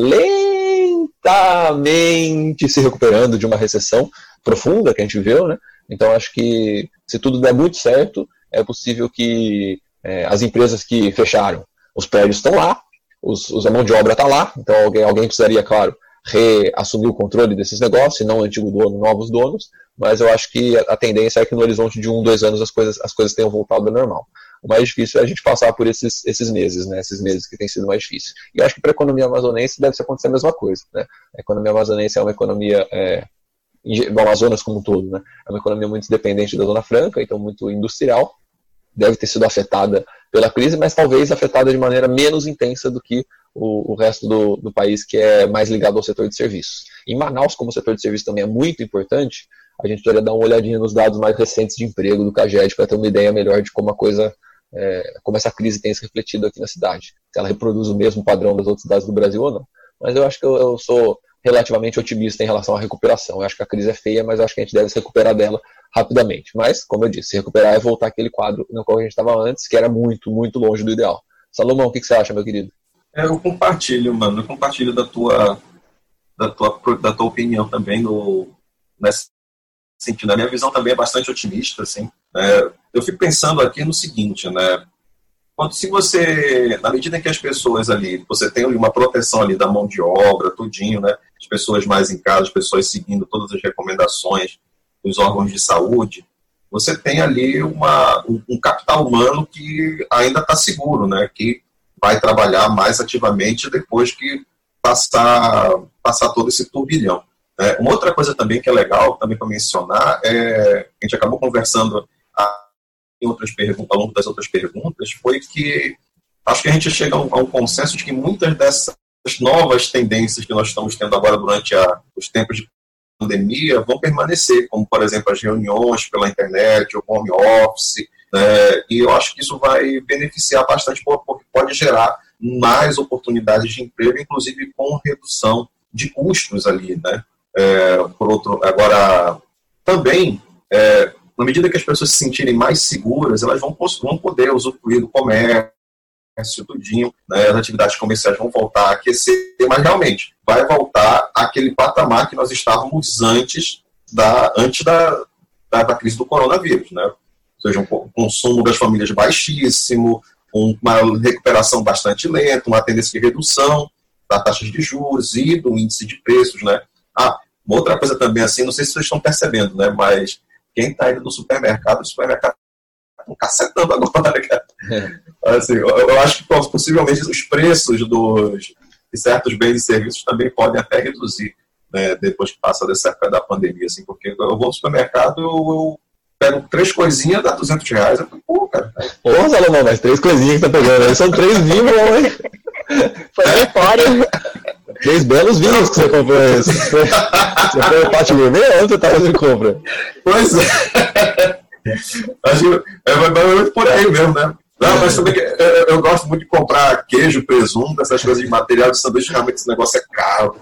lentamente se recuperando de uma recessão profunda que a gente viveu. Né? Então, acho que se tudo der muito certo, é possível que é, as empresas que fecharam, os prédios estão lá, os, os, a mão de obra está lá, então alguém, alguém precisaria, claro, reassumir o controle desses negócios, e não o antigo dono, novos donos, mas eu acho que a tendência é que no horizonte de um, dois anos as coisas, as coisas tenham voltado ao normal. O mais difícil é a gente passar por esses, esses meses, né? Esses meses que tem sido mais difícil. E acho que para a economia amazonense deve acontecer a mesma coisa, né? A economia amazonense é uma economia é, do Amazonas como um todo, né? É uma economia muito dependente da Zona Franca, então muito industrial. Deve ter sido afetada pela crise, mas talvez afetada de maneira menos intensa do que o, o resto do, do país que é mais ligado ao setor de serviços. Em Manaus, como o setor de serviços também é muito importante, a gente poderia dar uma olhadinha nos dados mais recentes de emprego do CAGED para ter uma ideia melhor de como a coisa é, como essa crise tem se refletido aqui na cidade. Se ela reproduz o mesmo padrão das outras cidades do Brasil ou não. Mas eu acho que eu, eu sou relativamente otimista em relação à recuperação. Eu acho que a crise é feia, mas acho que a gente deve se recuperar dela rapidamente. Mas, como eu disse, se recuperar é voltar aquele quadro no qual a gente estava antes, que era muito, muito longe do ideal. Salomão, o que, que você acha, meu querido? É, eu compartilho, mano, eu compartilho da tua, da tua, da tua opinião também no, nesse sentido. A minha visão também é bastante otimista, assim. É, eu fico pensando aqui no seguinte, né? Quando, se você, na medida em que as pessoas ali, você tem uma proteção ali da mão de obra, tudinho, né? As pessoas mais em casa, as pessoas seguindo todas as recomendações dos órgãos de saúde, você tem ali uma, um, capital humano que ainda está seguro, né? Que vai trabalhar mais ativamente depois que passar, passar todo esse turbilhão. É, uma outra coisa também que é legal também para mencionar é a gente acabou conversando em outras perguntas, ao longo das outras perguntas foi que acho que a gente chega a um, a um consenso de que muitas dessas novas tendências que nós estamos tendo agora durante a, os tempos de pandemia vão permanecer, como por exemplo as reuniões pela internet, o home office, né, e eu acho que isso vai beneficiar bastante porque pode gerar mais oportunidades de emprego, inclusive com redução de custos ali, né? É, por outro, agora também é, na medida que as pessoas se sentirem mais seguras, elas vão, vão poder usufruir do comércio, tudinho, né, as atividades comerciais vão voltar a aquecer, mas realmente vai voltar àquele patamar que nós estávamos antes da, antes da, da, da crise do coronavírus, né? Ou seja, um consumo das famílias baixíssimo, uma recuperação bastante lenta, uma tendência de redução da taxa de juros e do índice de preços, né? Ah, uma outra coisa também assim, não sei se vocês estão percebendo, né? Mas quem está indo no supermercado, o supermercado está cacetando agora, cara. É. Assim, eu, eu, acho que possivelmente os preços dos, de certos bens e serviços também podem até reduzir né, depois que passa dessa época da pandemia, assim, porque eu vou no supermercado, eu, eu pego três coisinhas, dá 200 reais, eu falo, pô, cara. Ô, Salomão, mas três coisinhas que tá pegando, são três vinhos, hein? Foi no empório. Três belos vinhos que você comprou esse. Você foi o pátio gourmet ou você tá fazendo compra? Pois é. Acho que é, é muito por aí mesmo, né? Não, mas também eu, eu, gosto muito de comprar queijo, presunto, essas coisas de material de sanduíche, realmente esse negócio é caro.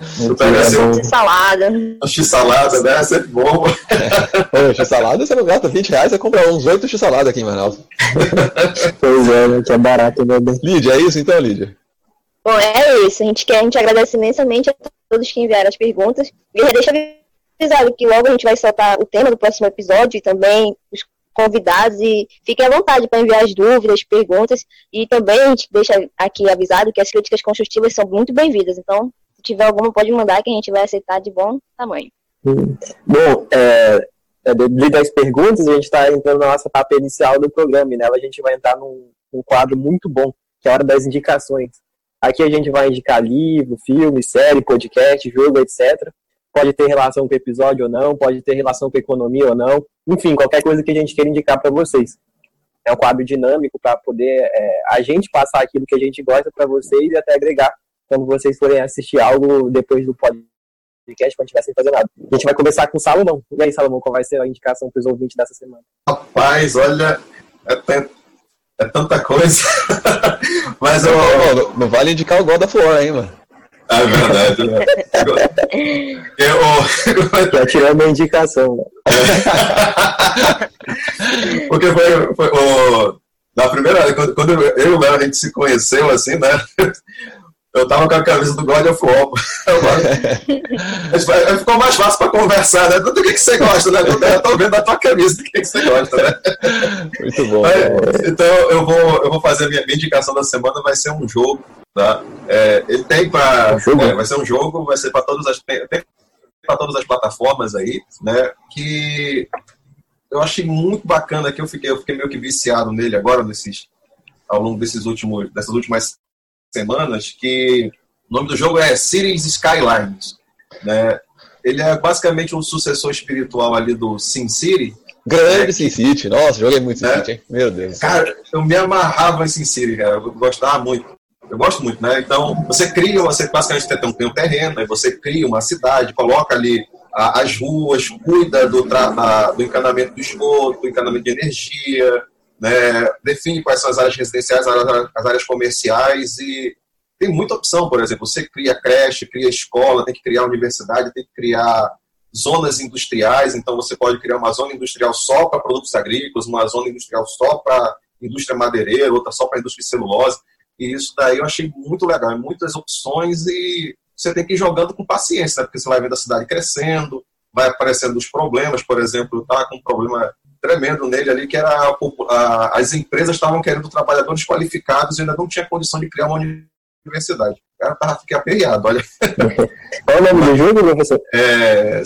Assim, salada. X-salada, né? É sempre bom. X-salada você não gasta 20 reais, você compra uns 8 x-salada aqui em Manaus. pois é, né? Que é barato, né? Lídia, é isso então, Lídia? Bom, é isso. A gente quer, a gente agradece imensamente a todos que enviaram as perguntas. E deixa avisado que logo a gente vai soltar o tema do próximo episódio e também os convidados e fiquem à vontade para enviar as dúvidas, perguntas e também a gente deixa aqui avisado que as críticas construtivas são muito bem-vindas. Então, se tiver alguma, pode mandar que a gente vai aceitar de bom tamanho. Bom, é, é, devido às perguntas, a gente está entrando na nossa etapa inicial do programa e nela a gente vai entrar num, num quadro muito bom, que é a hora das indicações. Aqui a gente vai indicar livro, filme, série, podcast, jogo, etc. Pode ter relação com episódio ou não, pode ter relação com economia ou não. Enfim, qualquer coisa que a gente queira indicar para vocês. É um quadro dinâmico para poder é, a gente passar aquilo que a gente gosta para vocês e até agregar quando vocês forem assistir algo depois do podcast, quando estiver sem fazer nada. A gente vai começar com o Salomão. E aí, Salomão, qual vai ser a indicação para os ouvintes dessa semana? Rapaz, olha, é é tanta coisa. Mas eu. Não, não, vale indicar o God of War, hein, mano. É verdade. Eu, Já tirou a indicação. Né? Porque foi, foi o, na primeira quando, quando eu e o Léo a gente se conheceu, assim, né? Eu tava com a camisa do God of War. Ficou mais fácil para conversar, né? Do que, que você gosta, né? Eu tô vendo a tua camisa, do que, que você gosta, né? Muito bom. então, eu vou, eu vou fazer a minha, minha indicação da semana, vai ser um jogo, tá? É, ele tem para. É, vai ser um jogo, vai ser para todas as. Para todas as plataformas aí, né? Que eu achei muito bacana que eu fiquei, eu fiquei meio que viciado nele agora, nesses, ao longo desses últimos, dessas últimas semanas que o nome do jogo é Cities Skylines. Né? Ele é basicamente um sucessor espiritual ali do Sin City. Grande né? Sin City, nossa, joguei muito Sin né? City, hein? meu Deus. Cara, eu me amarrava em Sin City, cara, eu gostava muito. Eu gosto muito, né? Então, você cria, você basicamente tem um terreno, aí você cria uma cidade, coloca ali as ruas, cuida do, da, do encanamento do esgoto, do encanamento de energia, né, define quais são as áreas residenciais, as áreas comerciais e tem muita opção, por exemplo, você cria creche, cria escola, tem que criar universidade, tem que criar zonas industriais, então você pode criar uma zona industrial só para produtos agrícolas, uma zona industrial só para indústria madeireira, outra só para indústria celulose. E isso daí eu achei muito legal, muitas opções e você tem que ir jogando com paciência, né? porque você vai vendo a cidade crescendo, vai aparecendo os problemas, por exemplo, tá com um problema tremendo nele ali, que era a, a, as empresas estavam querendo trabalhadores qualificados e ainda não tinha condição de criar uma universidade. O cara tava fiquei aperreado, olha. Qual é o nome do jogo, professor? É,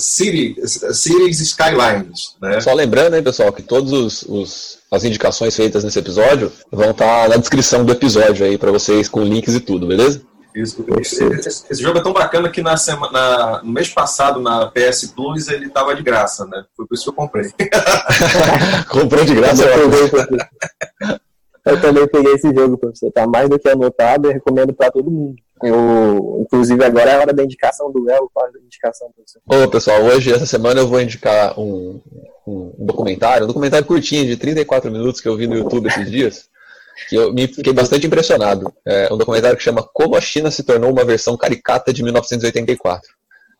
Skylines. Né? Só lembrando, hein, pessoal, que todas os, os, as indicações feitas nesse episódio vão estar na descrição do episódio aí para vocês com links e tudo, beleza? Isso. Esse, esse, jogo é tão bacana que na semana, na, no mês passado, na PS Plus, ele tava de graça, né? Foi por isso que eu comprei. Comprou de graça? Eu, eu também peguei esse jogo, professor. Tá mais do que anotado e recomendo para todo mundo. Eu, inclusive, agora é a hora da indicação do Léo. Qual a indicação, professor? Ô, pessoal, hoje, essa semana, eu vou indicar um, um documentário, um documentário curtinho, de 34 minutos, que eu vi no YouTube esses dias que eu me fiquei bastante impressionado. É um documentário que chama Como a China se tornou uma versão caricata de 1984.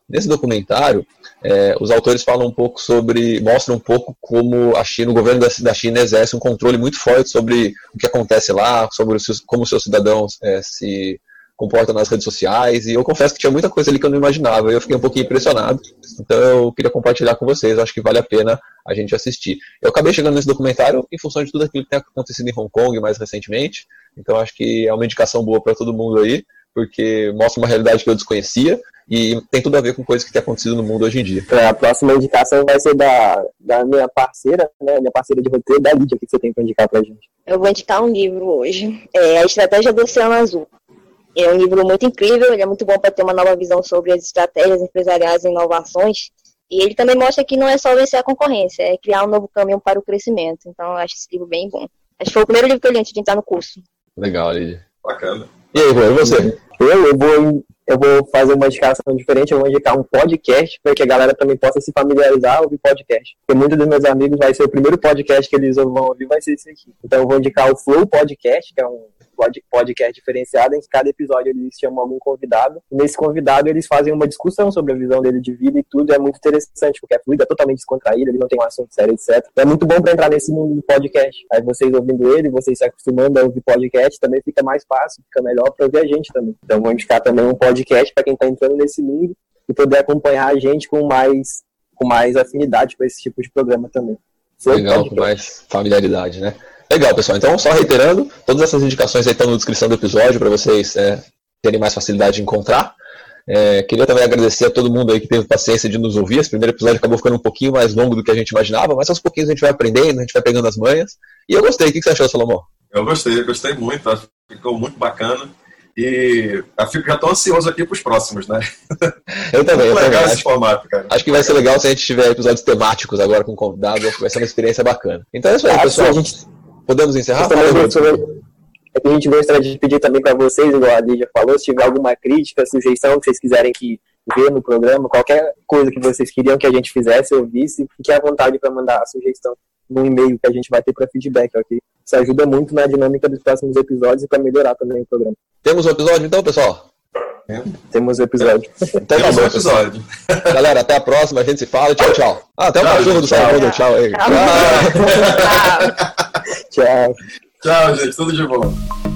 Nesse documentário, é, os autores falam um pouco sobre, mostram um pouco como a China, o governo da, China exerce um controle muito forte sobre o que acontece lá, sobre os, como os seus cidadãos é, se comporta nas redes sociais, e eu confesso que tinha muita coisa ali que eu não imaginava, e eu fiquei um pouquinho impressionado, então eu queria compartilhar com vocês, acho que vale a pena a gente assistir. Eu acabei chegando nesse documentário em função de tudo aquilo que tem acontecido em Hong Kong mais recentemente, então acho que é uma indicação boa para todo mundo aí, porque mostra uma realidade que eu desconhecia, e tem tudo a ver com coisas que tem acontecido no mundo hoje em dia. É, a próxima indicação vai ser da, da minha parceira, né, minha parceira de roteiro, da Lídia, o que você tem para indicar para gente? Eu vou indicar um livro hoje, é A Estratégia do Oceano Azul. É um livro muito incrível, ele é muito bom para ter uma nova visão sobre as estratégias empresariais e inovações. E ele também mostra que não é só vencer a concorrência, é criar um novo caminho para o crescimento. Então, eu acho esse livro bem bom. Acho que foi o primeiro livro que eu li antes de entrar no curso. Legal, Lídia. Bacana. E aí, e você? Eu, eu, vou, eu vou fazer uma indicação diferente, eu vou indicar um podcast para que a galera também possa se familiarizar ouvir podcast. Porque muitos dos meus amigos vai ser o primeiro podcast que eles vão ouvir, vai ser esse aqui. Então eu vou indicar o Flow Podcast, que é um podcast diferenciado, em que cada episódio eles chamam algum convidado. E nesse convidado eles fazem uma discussão sobre a visão dele de vida e tudo. É muito interessante, porque é fluido, é totalmente descontraído, ele não tem um assunto sério, etc. É muito bom para entrar nesse mundo do podcast. Aí vocês ouvindo ele, vocês se acostumando a ouvir podcast, também fica mais fácil, fica melhor para ouvir a gente também. Então vou indicar também um podcast para quem está entrando nesse mundo e poder acompanhar a gente com mais, com mais afinidade com esse tipo de programa também. Legal, com mais familiaridade, né? Legal, pessoal. Então, só reiterando, todas essas indicações aí estão na descrição do episódio para vocês é, terem mais facilidade de encontrar. É, queria também agradecer a todo mundo aí que teve paciência de nos ouvir. Esse primeiro episódio acabou ficando um pouquinho mais longo do que a gente imaginava, mas aos pouquinhos a gente vai aprendendo, a gente vai pegando as manhas. E eu gostei. O que você achou, Salomão? Eu gostei, eu gostei muito. Acho que ficou muito bacana. E eu fico, já estou ansioso aqui para os próximos, né? Eu também. eu legal também. esse acho, formato, cara. Acho que vai ser legal se a gente tiver episódios temáticos agora com convidados. Vai ser uma experiência bacana. Então é isso aí, pessoal. Podemos encerrar? É a gente gostaria de pedir também para vocês, igual a Lídia falou, se tiver alguma crítica, sugestão que vocês quiserem que ver no programa, qualquer coisa que vocês queriam que a gente fizesse ou visse, fique à vontade para mandar a sugestão no e-mail que a gente vai ter para feedback, ok? Isso ajuda muito na dinâmica dos próximos episódios e para melhorar também o programa. Temos um episódio então, pessoal? É. Temos o episódio. Então, Temos um episódio. Galera, até a próxima, a gente se fala. Tchau, tchau. Ah, até o cachorro do Salvador. Tchau aí. Tchau. Tchau. Tchau, gente. Tudo de bom.